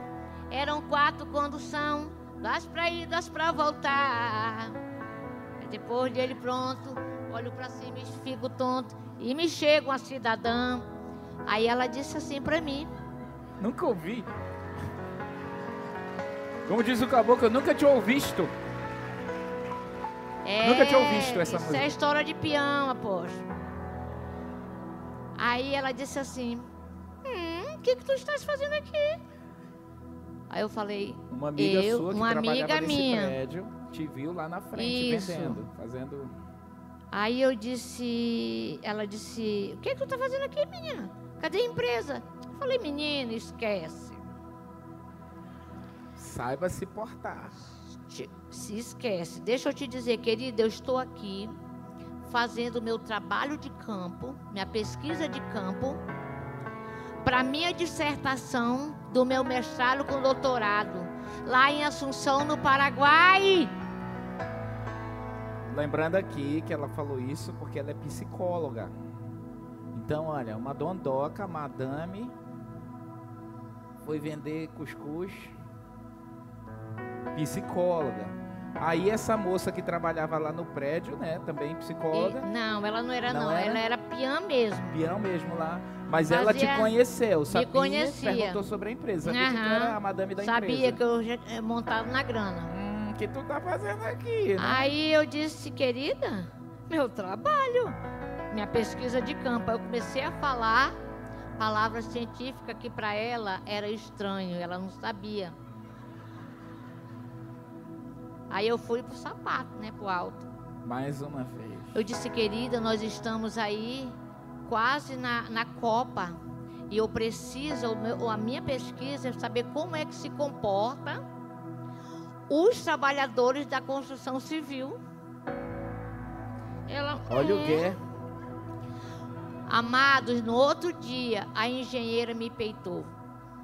Eram quatro condução, das pra ir, das pra voltar. Depois dele pronto, olho pra cima e fico tonto. E me chega uma cidadã. Aí ela disse assim pra mim: Nunca ouvi. Como diz o caboclo, eu nunca tinha ouvido. Nunca tinha ouvido essa isso música. é história de peão, apóstolo. Aí ela disse assim: Hum, o que, que tu estás fazendo aqui? Aí eu falei: Uma amiga Eu- sua que uma amiga minha. prédio te viu lá na frente Isso. vendendo, fazendo. Aí eu disse, ela disse, o que, que tu tá fazendo aqui, menina? Cadê a empresa? Falei, menina, esquece. Saiba se portar. Se esquece. Deixa eu te dizer, querida, eu estou aqui fazendo o meu trabalho de campo, minha pesquisa de campo, para minha dissertação do meu mestrado com doutorado, lá em Assunção, no Paraguai. Lembrando aqui que ela falou isso porque ela é psicóloga. Então, olha, uma dondoca, madame, foi vender cuscuz, psicóloga. Aí essa moça que trabalhava lá no prédio, né, também E- psicóloga, não, ela não era Não não, era? ela era piã mesmo. peão mesmo lá, mas ela te Fazia- conheceu, sabia? conhecia. Perguntou sobre a empresa, sabia que tu Aham. era a madame da Sabia empresa. que eu já eh, montava na grana. Hum, que tu tá fazendo aqui, né? Aí eu disse, querida, meu trabalho, minha pesquisa de campo. Aí eu comecei a falar palavra científica que para ela era estranho, ela não sabia. Aí eu fui pro sapato, né, pro alto. Mais uma vez. Eu disse, querida, nós estamos aí quase na, na Copa. E eu preciso, o a minha pesquisa é saber como é que se comporta os trabalhadores da construção civil. Ela, Olha o "Hum." que Amados, no outro dia, a engenheira me peitou.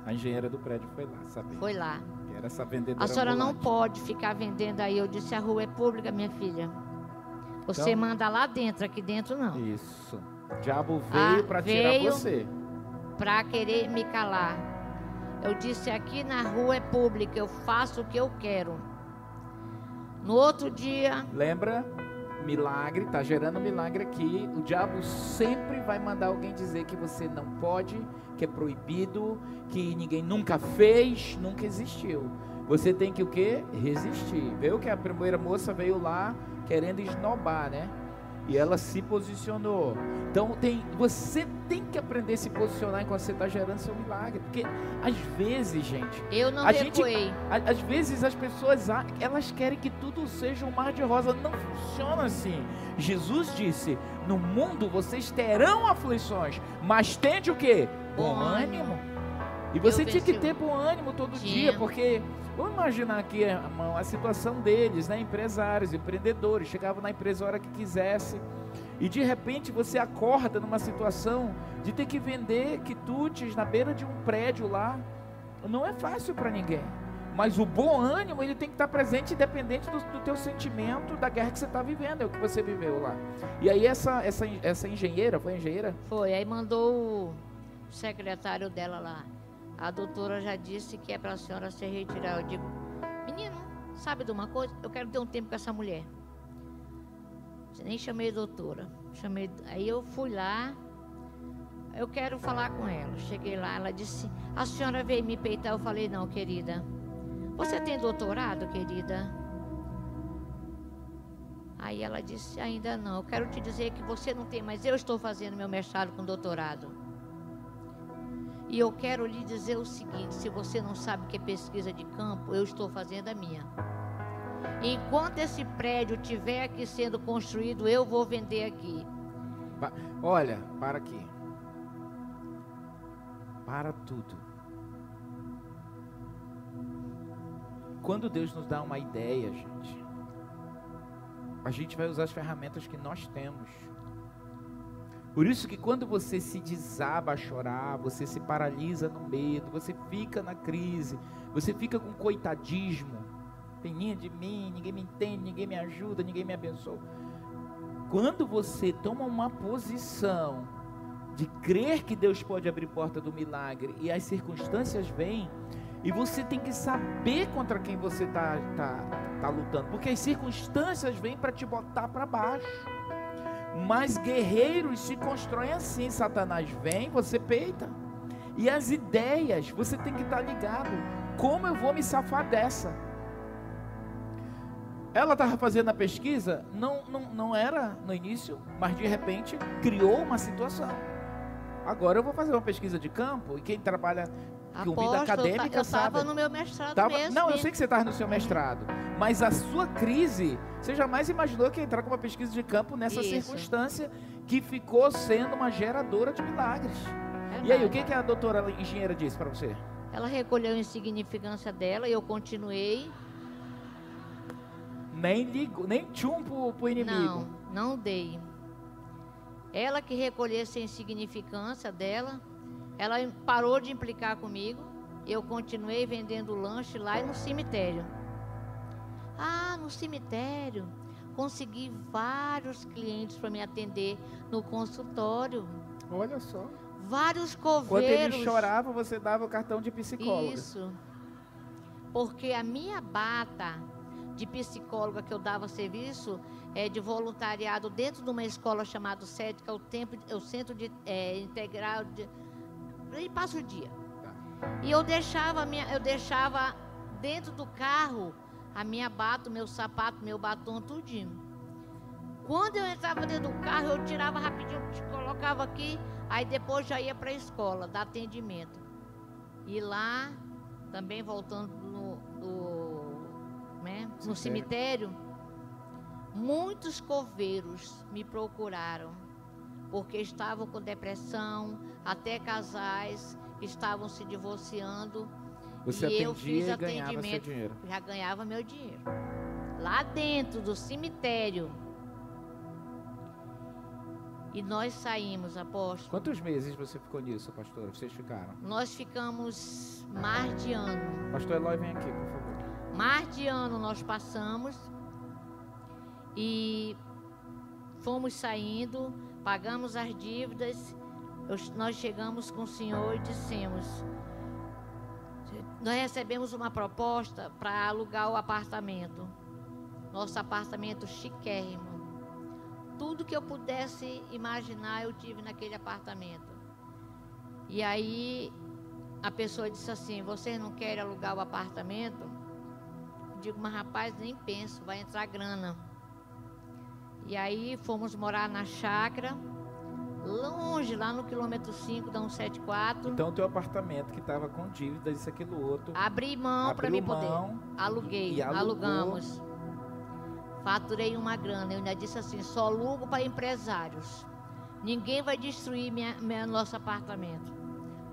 A engenheira do prédio foi lá, sabia? Foi lá. Era essa vendedora A senhora não ambulante. pode ficar vendendo aí. Eu disse, a rua é pública, minha filha. Você Então- manda lá dentro, aqui dentro não. Isso. O diabo veio Ah, pra tirar você. para querer me calar. Eu disse: aqui na rua é pública, eu faço o que eu quero. No outro dia, Lembra? Milagre, tá gerando milagre aqui. O diabo sempre vai mandar alguém dizer que você não pode, que é proibido, que ninguém nunca fez, nunca existiu. Você tem que o quê? Resistir. Viu que a primeira moça veio lá querendo esnobar, né? E ela se posicionou. Então tem, você tem que aprender a se posicionar enquanto você está gerando seu milagre. Porque às vezes, gente. Eu não a gente, a- Às vezes as pessoas elas querem que tudo seja um mar de rosa. Não funciona assim. Jesus disse: No mundo vocês terão aflições, mas tende o quê? Bom Bom ânimo. E você tinha que ter bom ânimo todo dia, porque vamos imaginar aqui irmão, a situação deles, né? Empresários, empreendedores, chegavam na empresa a hora que quisesse. E de repente você acorda numa situação de ter que vender quitutes na beira de um prédio lá. Não é fácil para ninguém. Mas o bom ânimo, ele tem que estar presente independente do, do teu sentimento, da guerra que você está vivendo, é o que você viveu lá. E aí essa, essa, essa engenheira, foi engenheira? Foi. Aí mandou o secretário dela lá. A doutora já disse que é para a senhora se retirar. Eu digo, menino, sabe de uma coisa? Eu quero ter um tempo com essa mulher. Nem chamei doutora. Chamei, aí eu fui lá. Eu quero falar com ela. Cheguei lá, ela disse: A senhora veio me peitar. Eu falei: Não, querida. Você tem doutorado, querida? Aí ela disse: Ainda não. Eu quero te dizer que você não tem, mas eu estou fazendo meu mestrado com doutorado. E eu quero lhe dizer o seguinte: se você não sabe o que é pesquisa de campo, eu estou fazendo a minha. Enquanto esse prédio estiver aqui sendo construído, eu vou vender aqui. Olha, para aqui. Para tudo. Quando Deus nos dá uma ideia, gente, a gente vai usar as ferramentas que nós temos. Por isso que quando você se desaba a chorar, você se paralisa no medo, você fica na crise, você fica com coitadismo, peninha de mim, ninguém me entende, ninguém me ajuda, ninguém me abençoa. Quando você toma uma posição de crer que Deus pode abrir porta do milagre e as circunstâncias vêm, e você tem que saber contra quem você está tá, tá lutando, porque as circunstâncias vêm para te botar para baixo. Mas guerreiros se constroem assim: Satanás vem, você peita. E as ideias, você tem que estar ligado. Como eu vou me safar dessa? Ela estava fazendo a pesquisa, não, não, não era no início, mas de repente criou uma situação. Agora eu vou fazer uma pesquisa de campo e quem trabalha vida Aposto, eu ta- acadêmica eu sabe. estava no meu mestrado Tava- mesmo. não, eu sei que você estava no seu mestrado, mas a sua crise, você jamais imaginou que ia entrar com uma pesquisa de campo nessa Isso. circunstância que ficou sendo uma geradora de milagres. E aí, o que, que a doutora engenheira disse para você? Ela recolheu a insignificância dela e eu continuei. Nem ligo, nem tchum pro, pro inimigo. Não, não dei. Ela que recolhesse a insignificância dela, ela parou de implicar comigo. Eu continuei vendendo lanche lá e no cemitério. Ah, no cemitério. Consegui vários clientes para me atender no consultório. Olha só. Vários Quando coveiros. ele chorava, você dava o cartão de psicóloga. Isso. Porque a minha bata de psicóloga que eu dava serviço é de voluntariado dentro de uma escola chamada que é o, tempo, é o Centro de, é, Integral de. E passa o dia. E eu deixava, minha, eu deixava dentro do carro a minha bata, o meu sapato, meu batom, tudinho. Quando eu entrava dentro do carro, eu tirava rapidinho, colocava aqui, aí depois já ia para a escola, dar atendimento. E lá, também voltando no, no, né, no cemitério, muitos coveiros me procuraram, porque estavam com depressão, até casais estavam se divorciando. Você e eu fiz e atendimento, já ganhava meu dinheiro. Lá dentro do cemitério. E nós saímos, apóstolo. Quantos meses você ficou nisso, pastor? Vocês ficaram? Nós ficamos mais de ano. Pastor Eloy, vem aqui, por favor. Mais de ano nós passamos e fomos saindo, pagamos as dívidas. Eu- nós chegamos com o senhor e dissemos: nós recebemos uma proposta para alugar o apartamento. Nosso apartamento chiquérrimo. Tudo que eu pudesse imaginar eu tive naquele apartamento. E aí a pessoa disse assim: vocês não querem alugar o apartamento? Digo, mas rapaz, nem penso, vai entrar grana. E aí fomos morar na chácara, longe, lá no quilômetro 5 da 174. Então, teu apartamento que estava com dívida, isso, aquilo, outro. Abri mão para mim poder. Aluguei, e alugamos. Faturei uma grana. Eu ainda disse assim: só alugo para empresários. Ninguém vai destruir minha, minha- nosso apartamento.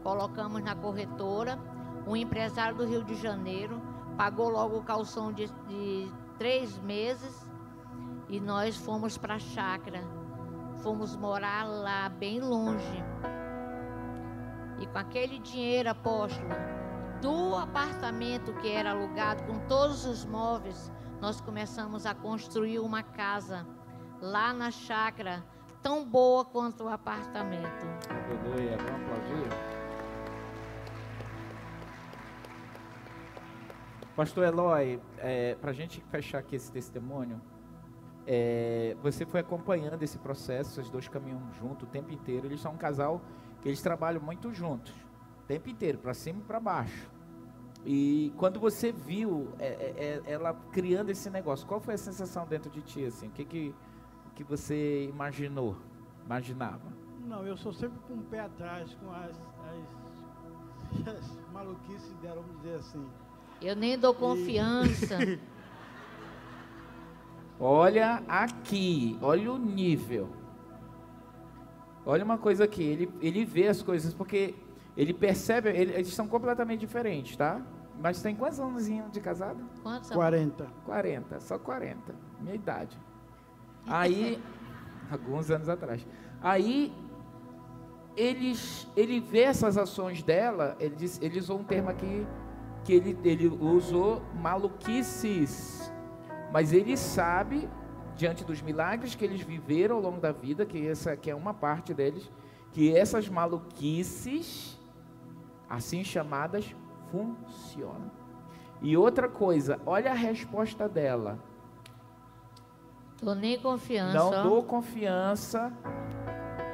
Colocamos na corretora. Um empresário do Rio de Janeiro pagou logo o calção de, de três meses e nós fomos para a chácara. Fomos morar lá, bem longe. E com aquele dinheiro, apóstolo, do apartamento que era alugado, com todos os móveis, nós começamos a construir uma casa lá na chácara, tão boa quanto o apartamento. Aleluia, vamos aplaudir. Pastor Eloy, para a gente fechar aqui esse testemunho, é, você foi acompanhando esse processo, esses dois caminham juntos o tempo inteiro. Eles são um casal que eles trabalham muito juntos, o tempo inteiro, para cima e para baixo. E quando você viu é, é, é, ela criando esse negócio, qual foi a sensação dentro de ti? Assim? O que, que, que você imaginou, imaginava? Não, eu sou sempre com o pé atrás, com as, as, as maluquices dela, vamos dizer assim. Eu nem dou confiança. Olha aqui, olha o nível. Olha uma coisa aqui, ele, ele vê as coisas, porque ele percebe, ele- eles são completamente diferentes, tá? Mas tem quantos anos de casado? Quantos são? 40. 40, só 40, minha idade. Aí, alguns anos atrás. Aí, eles, ele vê essas ações dela, ele, diz, ele usou um termo aqui, que ele, ele usou maluquices. Mas ele sabe, diante dos milagres que eles viveram ao longo da vida, que essa que é uma parte deles, que essas maluquices, assim chamadas, funcionam. E outra coisa, olha a resposta dela. Tô nem confiança. Não dou confiança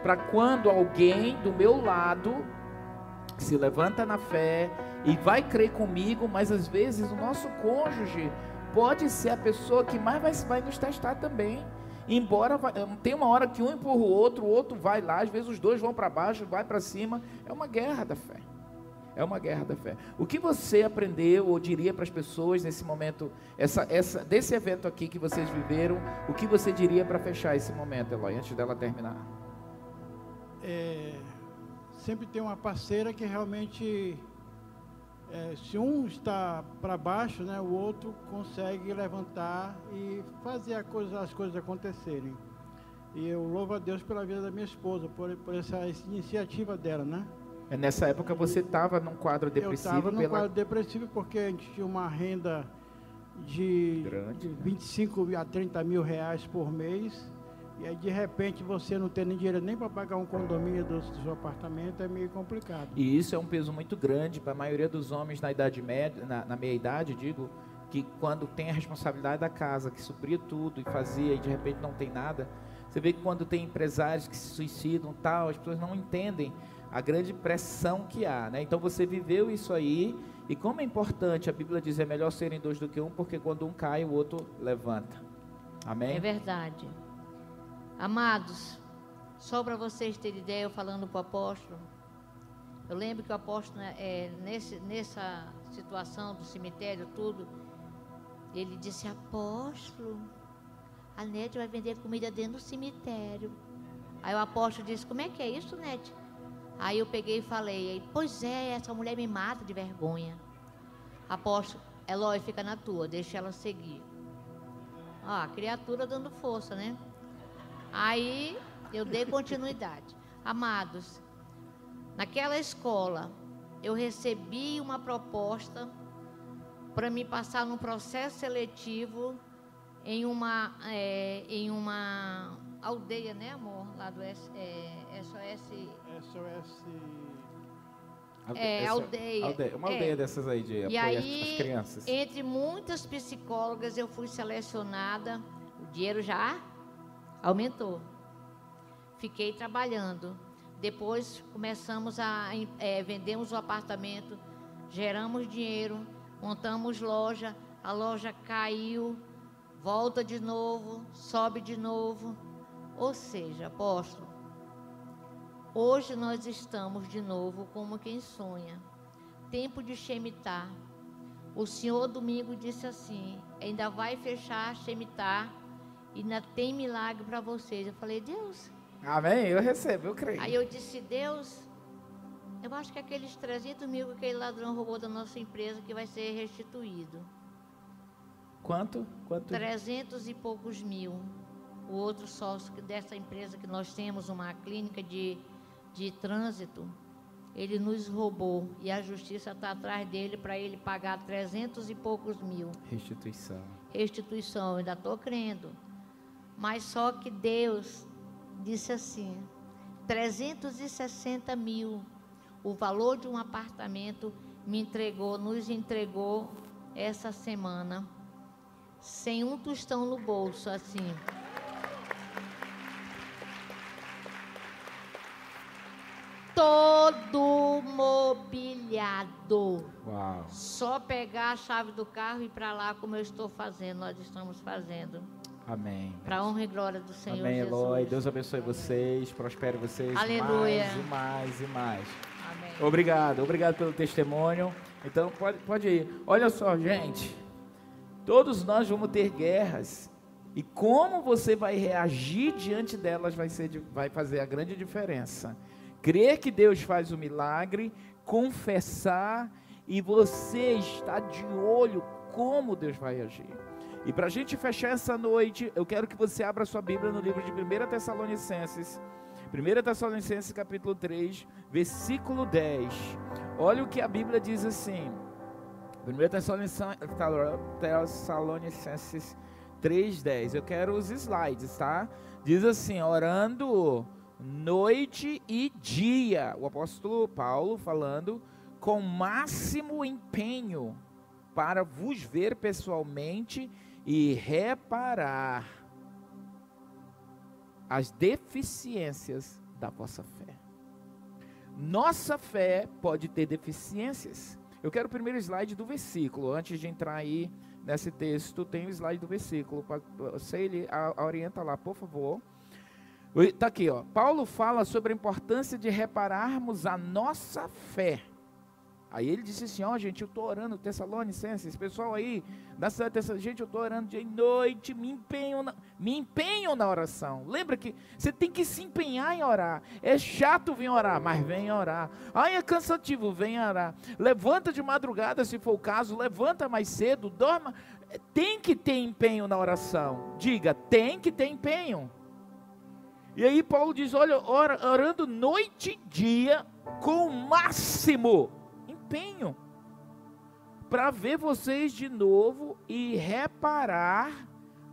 para quando alguém do meu lado se levanta na fé e vai crer comigo, mas às vezes o nosso cônjuge pode ser a pessoa que mais vai, vai nos testar também. Embora vai- tem uma hora que um empurra o outro, o outro vai lá, às vezes os dois vão para baixo, vai para cima. É uma guerra da fé. É uma guerra da fé. O que você aprendeu ou diria para as pessoas nesse momento, essa, essa, desse evento aqui que vocês viveram, o que você diria para fechar esse momento, Eloy, antes dela terminar? É, sempre tem uma parceira que realmente, é, se um está para baixo, né, o outro consegue levantar e fazer a coisa- as coisas acontecerem. E eu louvo a Deus pela vida da minha esposa, por, por essa iniciativa dela, né? É, Nessa época você estava num quadro eu depressivo estava num pela quadro depressivo porque a gente tinha uma renda de grande. né? 25 a 30 mil reais por mês. E aí, de repente, você não tem nem dinheiro nem para pagar um condomínio do, do seu apartamento, é meio complicado. E isso é um peso muito grande para a maioria dos homens na idade média, na, na meia idade, digo, que quando tem a responsabilidade da casa, que supria tudo e fazia e de repente não tem nada. Você vê que quando tem empresários que se suicidam, tal, as pessoas não entendem a grande pressão que há, né? Então você viveu isso aí e como é importante, a Bíblia diz é melhor serem dois do que um, porque quando um cai, o outro levanta. Amém? É verdade. Amados, só para vocês terem ideia, eu falando para o apóstolo, eu lembro que o apóstolo, né, é, nesse, nessa situação do cemitério, tudo, ele disse, apóstolo, a Nete vai vender comida dentro do cemitério. Aí o apóstolo disse, como é que é isso, Nete? Aí eu peguei e falei, pois é, essa mulher me mata de vergonha. Apóstolo, Eloy, fica na tua, deixa ela seguir. Ah, a criatura dando força, né? Aí eu dei continuidade. Amados, naquela escola eu recebi uma proposta para me passar num processo seletivo em uma, é, em uma aldeia, né, amor? Lá do S, é, SOS. SOS. É, essa- aldeia. aldeia- Uma É. aldeia dessas aí de E apoio às- às aí, crianças. entre muitas psicólogas, eu fui selecionada. O dinheiro já aumentou. Fiquei trabalhando. Depois começamos a eh, vendemos o apartamento, geramos dinheiro, montamos loja, a loja caiu, volta de novo, sobe de novo. Ou seja, apóstolo, hoje nós estamos de novo como quem sonha. Tempo de Shemitah. O Senhor domingo disse assim: ainda vai fechar Shemitah e ainda tem milagre para vocês. Eu falei, Deus. Amém? Eu recebo, eu creio. Aí eu disse, Deus, eu acho que aqueles 300 mil que aquele ladrão roubou da nossa empresa que vai ser restituído. Quanto? Quanto? 300 e poucos mil. O outro sócio dessa empresa que nós temos, uma clínica de, de trânsito, ele nos roubou e a justiça está atrás dele para ele pagar 300 e poucos mil. Restituição. Restituição, eu ainda estou crendo. Mas só que Deus disse assim: 360 mil, o valor de um apartamento me entregou, nos entregou essa semana, sem um tostão no bolso, assim. Todo mobiliado. Uau. Só pegar a chave do carro e ir para lá, como eu estou fazendo, nós estamos fazendo. Amém. Para honra e glória do Senhor Amém, Jesus. Eloy. Deus abençoe vocês, prospere vocês Aleluia. mais e mais e mais. Amém. Obrigado, obrigado pelo testemunho. Então pode, pode ir. Olha só, gente. Todos nós vamos ter guerras. E como você vai reagir diante delas vai, ser, vai fazer a grande diferença. Crer que Deus faz o milagre, confessar e você está de olho como Deus vai agir. E para a gente fechar essa noite, eu quero que você abra sua Bíblia no livro de 1 Tessalonicenses. 1 Tessalonicenses capítulo 3, versículo 10. Olha o que a Bíblia diz assim. 1 Tessalonicenses, Tessalonicenses 3:10. Eu quero os slides, tá? Diz assim: orando noite e dia. O apóstolo Paulo falando com máximo empenho para vos ver pessoalmente e reparar as deficiências da vossa fé. Nossa fé pode ter deficiências. Eu quero o primeiro slide do versículo. Antes de entrar aí nesse texto, tem o slide do versículo. Você ele orienta lá, por favor. Está aqui, ó. Paulo fala sobre a importância de repararmos a nossa fé. Aí ele disse assim: Ó, gente, eu estou orando, Tessalonicenses, pessoal aí da cidade de gente, eu estou orando dia e noite, me empenho, na, me empenho na oração. Lembra que você tem que se empenhar em orar. É chato vir orar, mas vem orar. Ai, é cansativo, vem orar. Levanta de madrugada, se for o caso, levanta mais cedo, dorma. Tem que ter empenho na oração. Diga, tem que ter empenho. E aí Paulo diz: olha, ora, orando noite e dia com o máximo empenho para ver vocês de novo e reparar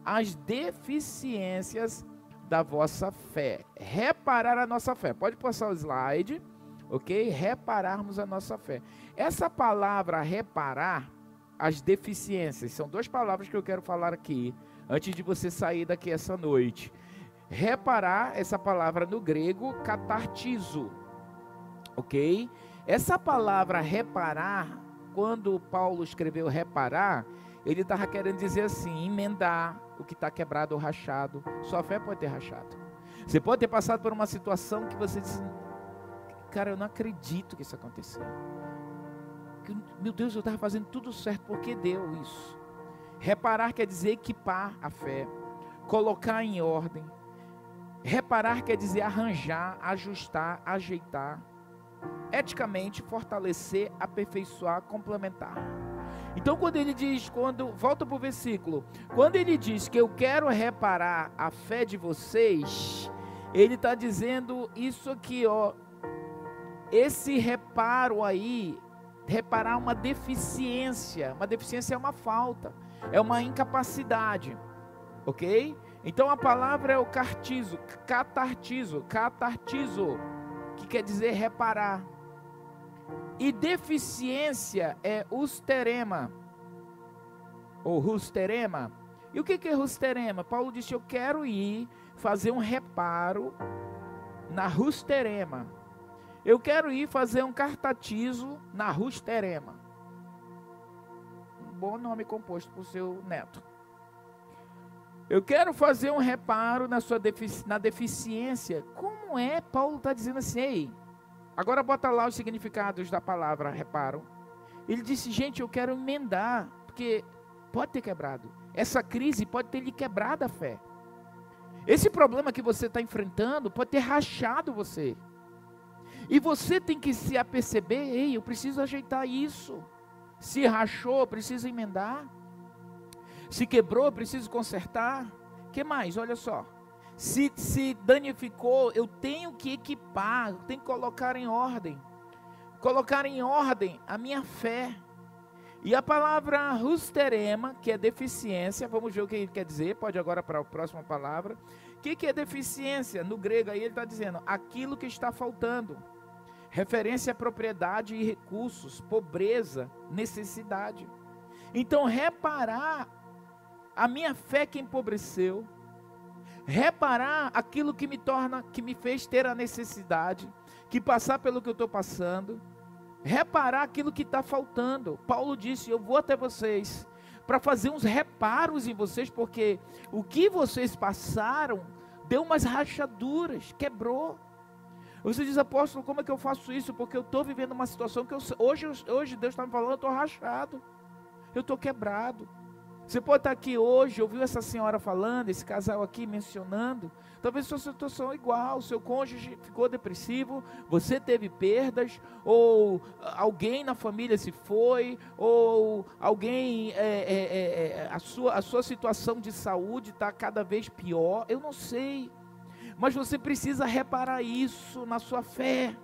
as deficiências da vossa fé. Reparar a nossa fé. Pode passar o slide, ok? Repararmos a nossa fé. Essa palavra reparar as deficiências são duas palavras que eu quero falar aqui antes de você sair daqui essa noite. Reparar, essa palavra no grego, catartizo, ok? Essa palavra reparar, quando Paulo escreveu reparar, ele estava querendo dizer assim: emendar o que está quebrado ou rachado. Sua fé pode ter rachado. Você pode ter passado por uma situação que você diz: Cara, eu não acredito que isso aconteceu. Meu Deus, eu estava fazendo tudo certo, por que deu isso? Reparar quer dizer equipar a fé, colocar em ordem. Reparar quer dizer arranjar, ajustar, ajeitar eticamente fortalecer, aperfeiçoar, complementar. Então, quando ele diz, quando volta para o versículo, quando ele diz que eu quero reparar a fé de vocês, ele está dizendo isso aqui, ó. Esse reparo aí, reparar uma deficiência, uma deficiência é uma falta, é uma incapacidade, ok? Então a palavra é o cartizo, catartizo, catartizo, que quer dizer reparar. E deficiência é usterema, ou rusterema. E o que é rusterema? Paulo disse: Eu quero ir fazer um reparo na rusterema. Eu quero ir fazer um cartatizo na rusterema. Um bom nome composto para o seu neto. Eu quero fazer um reparo na sua defici na deficiência. Como é? Paulo está dizendo assim, ei, agora bota lá os significados da palavra reparo. Ele disse, gente, eu quero emendar, porque pode ter quebrado. Essa crise pode ter lhe quebrado a fé. Esse problema que você está enfrentando pode ter rachado você. E você tem que se aperceber, ei, eu preciso ajeitar isso. Se rachou, preciso emendar. Se quebrou, preciso consertar. que mais? Olha só. Se, se danificou, eu tenho que equipar, eu tenho que colocar em ordem. Colocar em ordem a minha fé. E a palavra rusterema, que é deficiência, vamos ver o que ele quer dizer, pode agora para a próxima palavra. O que, que é deficiência? No grego aí ele está dizendo aquilo que está faltando. Referência à propriedade e recursos, pobreza, necessidade. Então, reparar a minha fé que empobreceu, reparar aquilo que me torna, que me fez ter a necessidade, que passar pelo que eu estou passando, reparar aquilo que está faltando. Paulo disse: Eu vou até vocês para fazer uns reparos em vocês, porque o que vocês passaram deu umas rachaduras, quebrou. Você diz, apóstolo, como é que eu faço isso? Porque eu estou vivendo uma situação que eu, hoje, hoje Deus está me falando, eu estou rachado, eu estou quebrado. Você pode estar aqui hoje, ouviu essa senhora falando, esse casal aqui mencionando. Talvez sua situação é igual, seu cônjuge ficou depressivo, você teve perdas, ou alguém na família se foi, ou alguém, é, é, é, é a, sua, a sua situação de saúde está cada vez pior. Eu não sei, mas você precisa reparar isso na sua fé.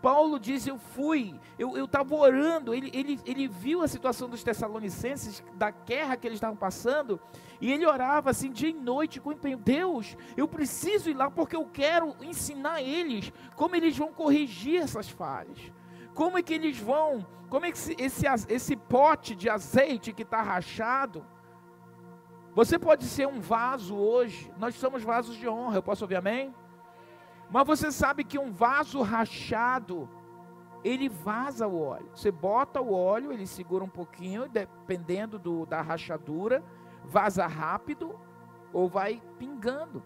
Paulo diz: Eu fui, eu estava orando. Ele, ele, ele viu a situação dos Tessalonicenses, da guerra que eles estavam passando, e ele orava assim, dia e noite, com empenho: Deus, eu preciso ir lá porque eu quero ensinar eles como eles vão corrigir essas falhas. Como é que eles vão, como é que esse, esse, esse pote de azeite que está rachado, você pode ser um vaso hoje, nós somos vasos de honra, eu posso ouvir amém? Mas você sabe que um vaso rachado, ele vaza o óleo. Você bota o óleo, ele segura um pouquinho, dependendo do, da rachadura, vaza rápido ou vai pingando.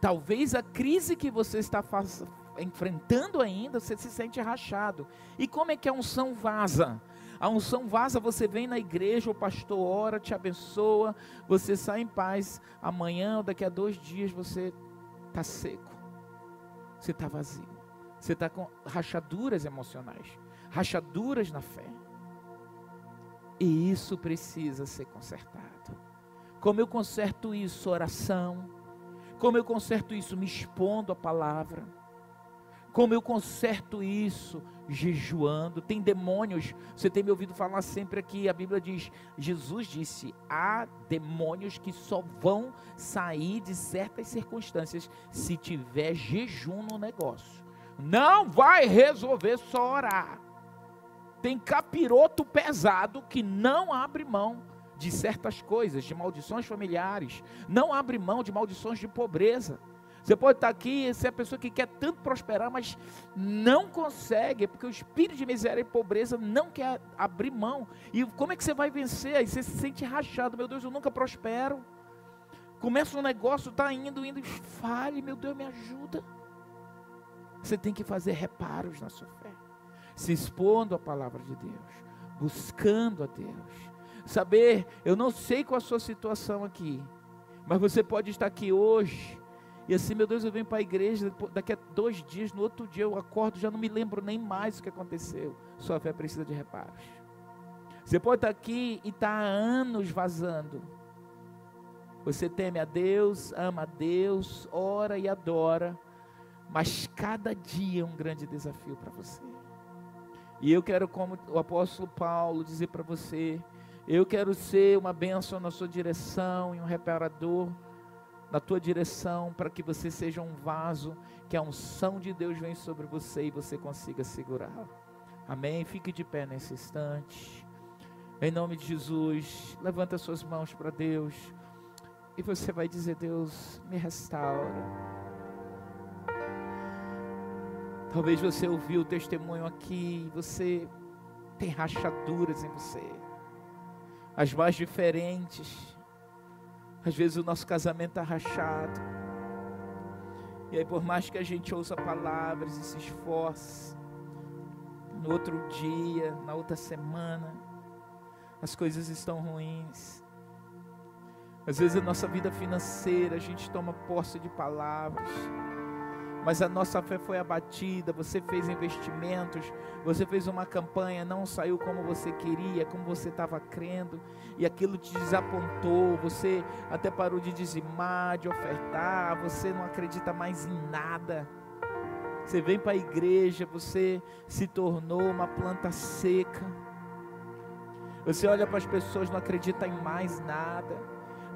Talvez a crise que você está enfrentando ainda, você se sente rachado. E como é que a unção vaza? A unção vaza, você vem na igreja, o pastor ora, te abençoa, você sai em paz. Amanhã ou daqui a dois dias você está seco você está vazio. Você está com rachaduras emocionais, rachaduras na fé. E isso precisa ser consertado. Como eu conserto isso? Oração. Como eu conserto isso? Me expondo a palavra como eu conserto isso? Jejuando. Tem demônios, você tem me ouvido falar sempre aqui. A Bíblia diz: Jesus disse: há demônios que só vão sair de certas circunstâncias se tiver jejum no negócio. Não vai resolver só orar. Tem capiroto pesado que não abre mão de certas coisas, de maldições familiares, não abre mão de maldições de pobreza. Você pode estar aqui, ser a pessoa que quer tanto prosperar, mas não consegue, porque o espírito de miséria e pobreza não quer abrir mão. E como é que você vai vencer? Aí você se sente rachado, meu Deus, eu nunca prospero. Começa um negócio, está indo, indo, fale, meu Deus, me ajuda. Você tem que fazer reparos na sua fé, se expondo à palavra de Deus, buscando a Deus. Saber, eu não sei qual a sua situação aqui, mas você pode estar aqui hoje e assim, meu Deus, eu venho para a igreja, daqui a dois dias, no outro dia eu acordo, já não me lembro nem mais o que aconteceu. Sua fé precisa de reparos. Você pode estar aqui e estar tá há anos vazando. Você teme a Deus, ama a Deus, ora e adora, mas cada dia é um grande desafio para você. E eu quero, como o apóstolo Paulo, dizer para você: eu quero ser uma bênção na sua direção e um reparador na tua direção, para que você seja um vaso, que a unção de Deus vem sobre você e você consiga segurar. Amém? Fique de pé nesse instante. Em nome de Jesus, levanta suas mãos para Deus. E você vai dizer: Deus, me restaura. Talvez você ouviu o testemunho aqui, você tem rachaduras em você, as mais diferentes Às vezes o nosso casamento está rachado. E aí, por mais que a gente ouça palavras e se esforce, no outro dia, na outra semana, as coisas estão ruins. Às vezes a nossa vida financeira, a gente toma posse de palavras mas a nossa fé foi abatida. Você fez investimentos, você fez uma campanha, não saiu como você queria, como você estava crendo, e aquilo te desapontou. Você até parou de dizimar, de ofertar, você não acredita mais em nada. Você vem para a igreja, você se tornou uma planta seca. Você olha para as pessoas, não acredita em mais nada.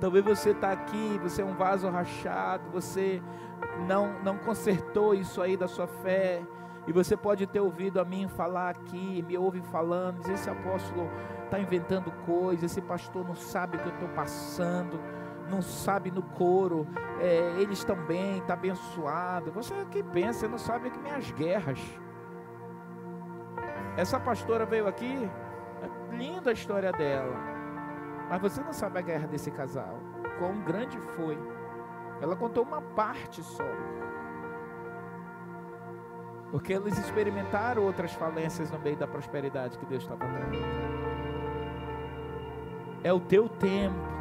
Talvez você está aqui, você é um vaso rachado, você não, não consertou isso aí da sua fé. E você pode ter ouvido a mim falar aqui, me ouve falando, diz, esse apóstolo está inventando coisas, esse pastor não sabe o que eu estou passando, não sabe no coro, é, eles estão bem, está abençoado. Você é que pensa, não sabe que minhas guerras. Essa pastora veio aqui, é linda a história dela, mas você não sabe a guerra desse casal, quão grande foi. Ela contou uma parte só. Porque eles experimentaram outras falências no meio da prosperidade que Deus estava dando. É o teu tempo.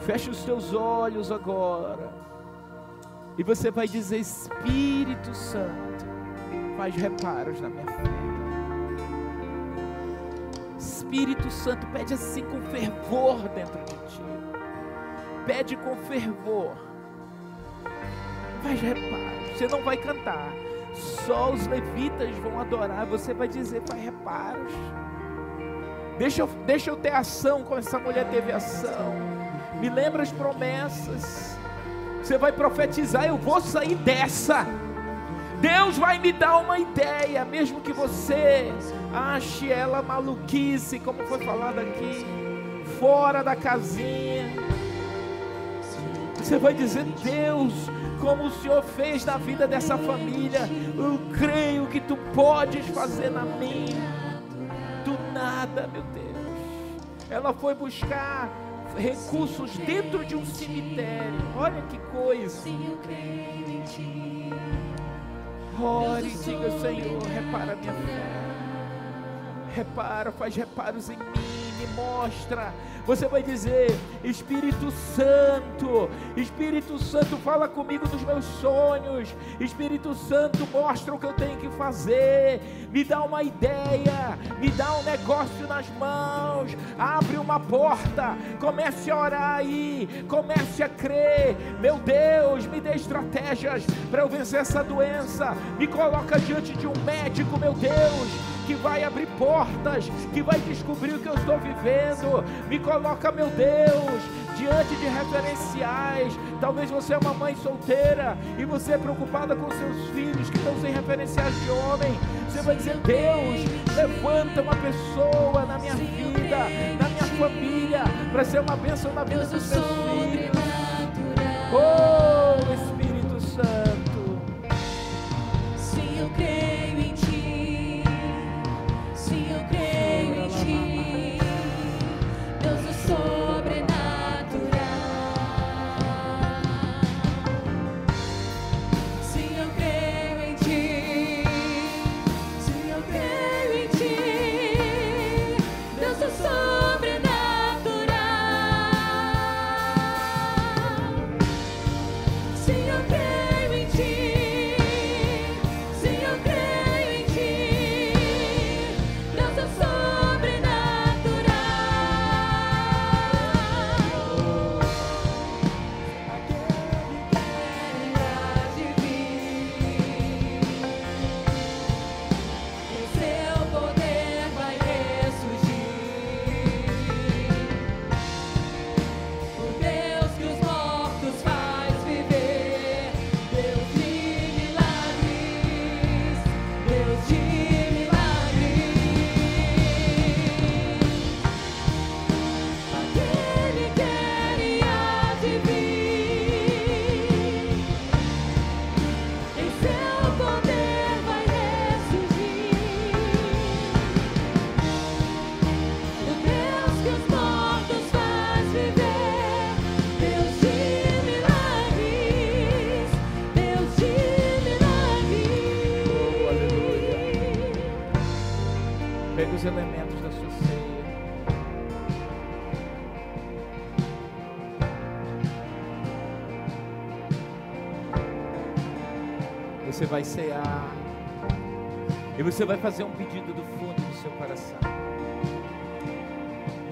Feche os teus olhos agora. E você vai dizer: Espírito Santo, faz reparos na minha fé. Espírito Santo, pede assim com fervor dentro de ti pede com fervor. Faz reparo. Você não vai cantar. Só os levitas vão adorar. Você vai dizer, faz reparos. Deixa eu, deixa eu ter ação como essa mulher teve ação. Me lembra as promessas. Você vai profetizar, eu vou sair dessa. Deus vai me dar uma ideia, mesmo que você ache ela maluquice, como foi falado aqui, fora da casinha. Você vai dizer: Deus, como o Senhor fez na vida dessa família, eu creio que tu podes fazer na minha. Do nada, meu Deus. Ela foi buscar recursos dentro de um cemitério. Olha que coisa. Ore e diga, Senhor, repara minha fé. Repara, faz reparos em mim, me mostra você vai dizer: Espírito Santo, Espírito Santo, fala comigo dos meus sonhos. Espírito Santo, mostra o que eu tenho que fazer. Me dá uma ideia, me dá um negócio nas mãos. Abre uma porta, comece a orar aí, comece a crer. Meu Deus, me dê estratégias para eu vencer essa doença. Me coloca diante de um médico, meu Deus que vai portas, que vai descobrir o que eu estou vivendo. Me coloca, meu Deus, diante de referenciais. Talvez você é uma mãe solteira e você é preocupada com seus filhos que estão sem referenciais de homem. Você vai dizer: Deus, levanta uma pessoa na minha vida, na minha família, para ser uma bênção na vida dos meus filhos. Oh, Espírito vai cear. E você vai fazer um pedido do fundo do seu coração.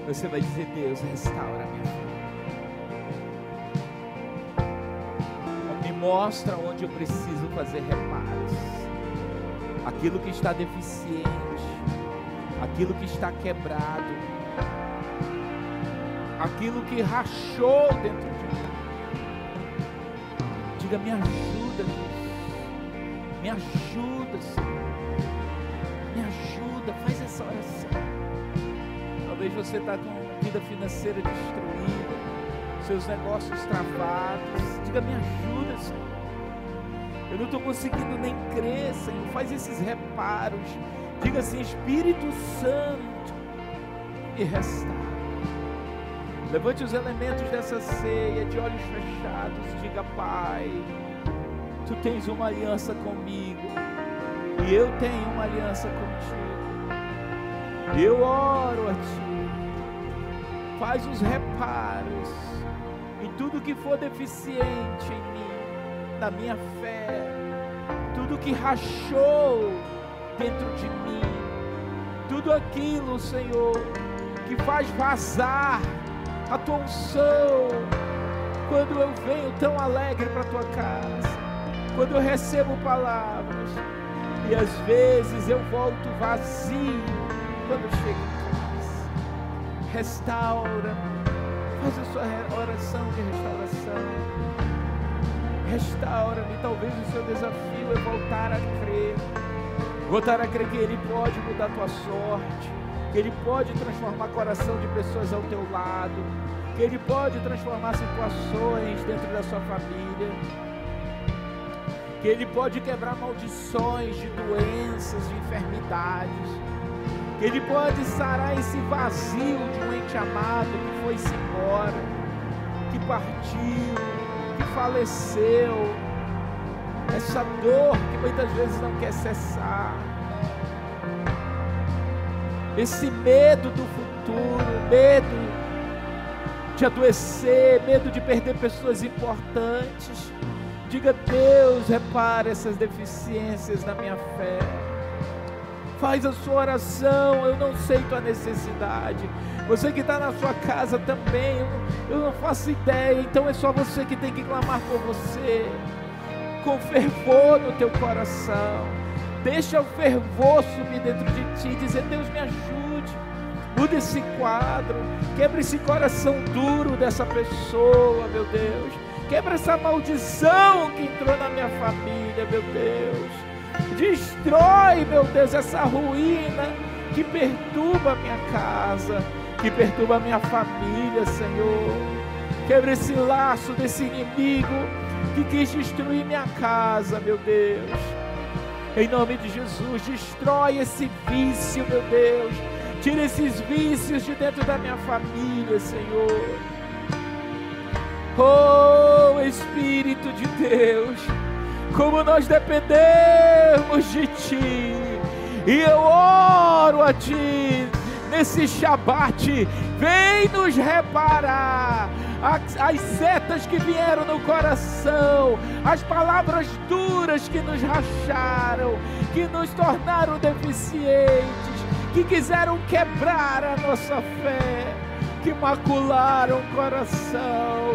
Você vai dizer: Deus, restaura a minha vida. Me mostra onde eu preciso fazer reparos. Aquilo que está deficiente, aquilo que está quebrado, aquilo que rachou dentro de mim. Diga: Me ajuda, Deus. Me ajuda, Senhor. Me ajuda, faz essa oração. Talvez você está com vida financeira destruída, seus negócios travados. Diga, me ajuda, Senhor. Eu não estou conseguindo nem crer, Senhor. Faz esses reparos. Diga assim, Espírito Santo, e restaura. Levante os elementos dessa ceia de olhos fechados. Diga, Pai, Tu tens uma aliança comigo. E eu tenho uma aliança contigo. Eu oro a Ti. Faz os reparos em tudo que for deficiente em mim, na minha fé, tudo que rachou dentro de mim, tudo aquilo, Senhor, que faz vazar a tua unção quando eu venho tão alegre para tua casa, quando eu recebo palavras e às vezes eu volto vazio quando chego em casa. Restaura, faz a sua oração de restauração. Restaura-me. Talvez o seu desafio é voltar a crer. Voltar a crer que Ele pode mudar a tua sorte. Que Ele pode transformar coração de pessoas ao teu lado. Que Ele pode transformar situações dentro da sua família. Que Ele pode quebrar maldições de doenças, de enfermidades. Que Ele pode sarar esse vazio de um ente amado que foi-se embora, que partiu, que faleceu. Essa dor que muitas vezes não quer cessar. Esse medo do futuro, medo de adoecer, medo de perder pessoas importantes. Diga, Deus, repara essas deficiências na minha fé. Faz a sua oração, eu não sei tua necessidade. Você que está na sua casa também, eu, não faço ideia. Então é só você que tem que clamar por você, com fervor no teu coração. Deixa o fervor subir dentro de ti, dizer: Deus me ajude, muda esse quadro, quebra esse coração duro dessa pessoa, meu Deus. Quebra essa maldição que entrou na minha família, meu Deus. Destrói, meu Deus, essa ruína que perturba a minha casa, que perturba a minha família, Senhor. Quebra esse laço desse inimigo que quis destruir minha casa, meu Deus. Em nome de Jesus, destrói esse vício, meu Deus. Tira esses vícios de dentro da minha família, Senhor. Oh Espírito de Deus, como nós dependemos de Ti, e eu oro a Ti nesse Shabat, vem nos reparar. As, as setas que vieram no coração, as palavras duras que nos racharam, que nos tornaram deficientes, que quiseram quebrar a nossa fé, que macularam o coração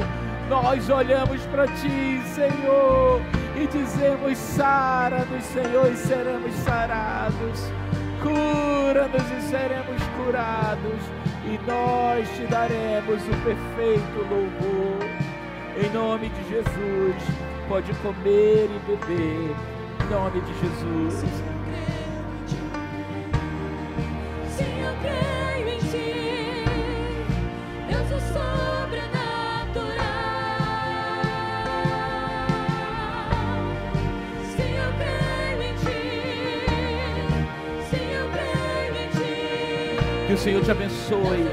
nós olhamos para Ti, Senhor, e dizemos: sara-nos, Senhor, e seremos sarados. Cura-nos e seremos curados, e nós te daremos o perfeito louvor. Em nome de Jesus, pode comer e beber. Em nome de Jesus. Senhor te abençoe.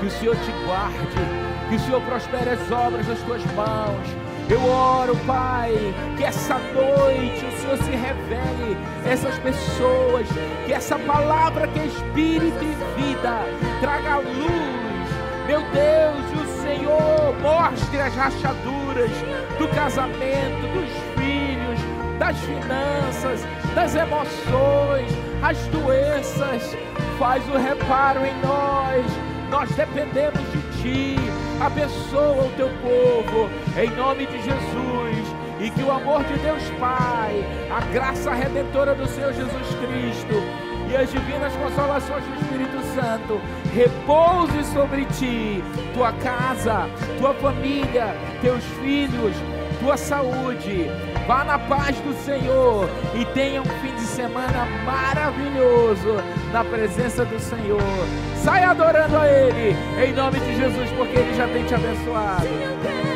Que o Senhor te guarde. Que o Senhor prospere as obras das tuas mãos. Eu oro, Pai, que essa noite o Senhor se revele a essas pessoas, que essa palavra que é espírito e vida traga luz, meu Deus, e o Senhor mostre as rachaduras do casamento, dos filhos, das finanças, das emoções, as doenças. Faz o reparo em nós. Nós dependemos de Ti. Abençoa o Teu povo, em nome de Jesus. E que o amor de Deus Pai, a graça redentora do Senhor Jesus Cristo e as divinas consolações do Espírito Santo repouse sobre ti, tua casa, tua família, teus filhos, tua saúde. Vá na paz do Senhor e tenha um fim de semana maravilhoso na presença do Senhor. Saia adorando a Ele em nome de Jesus, porque Ele já tem te abençoado.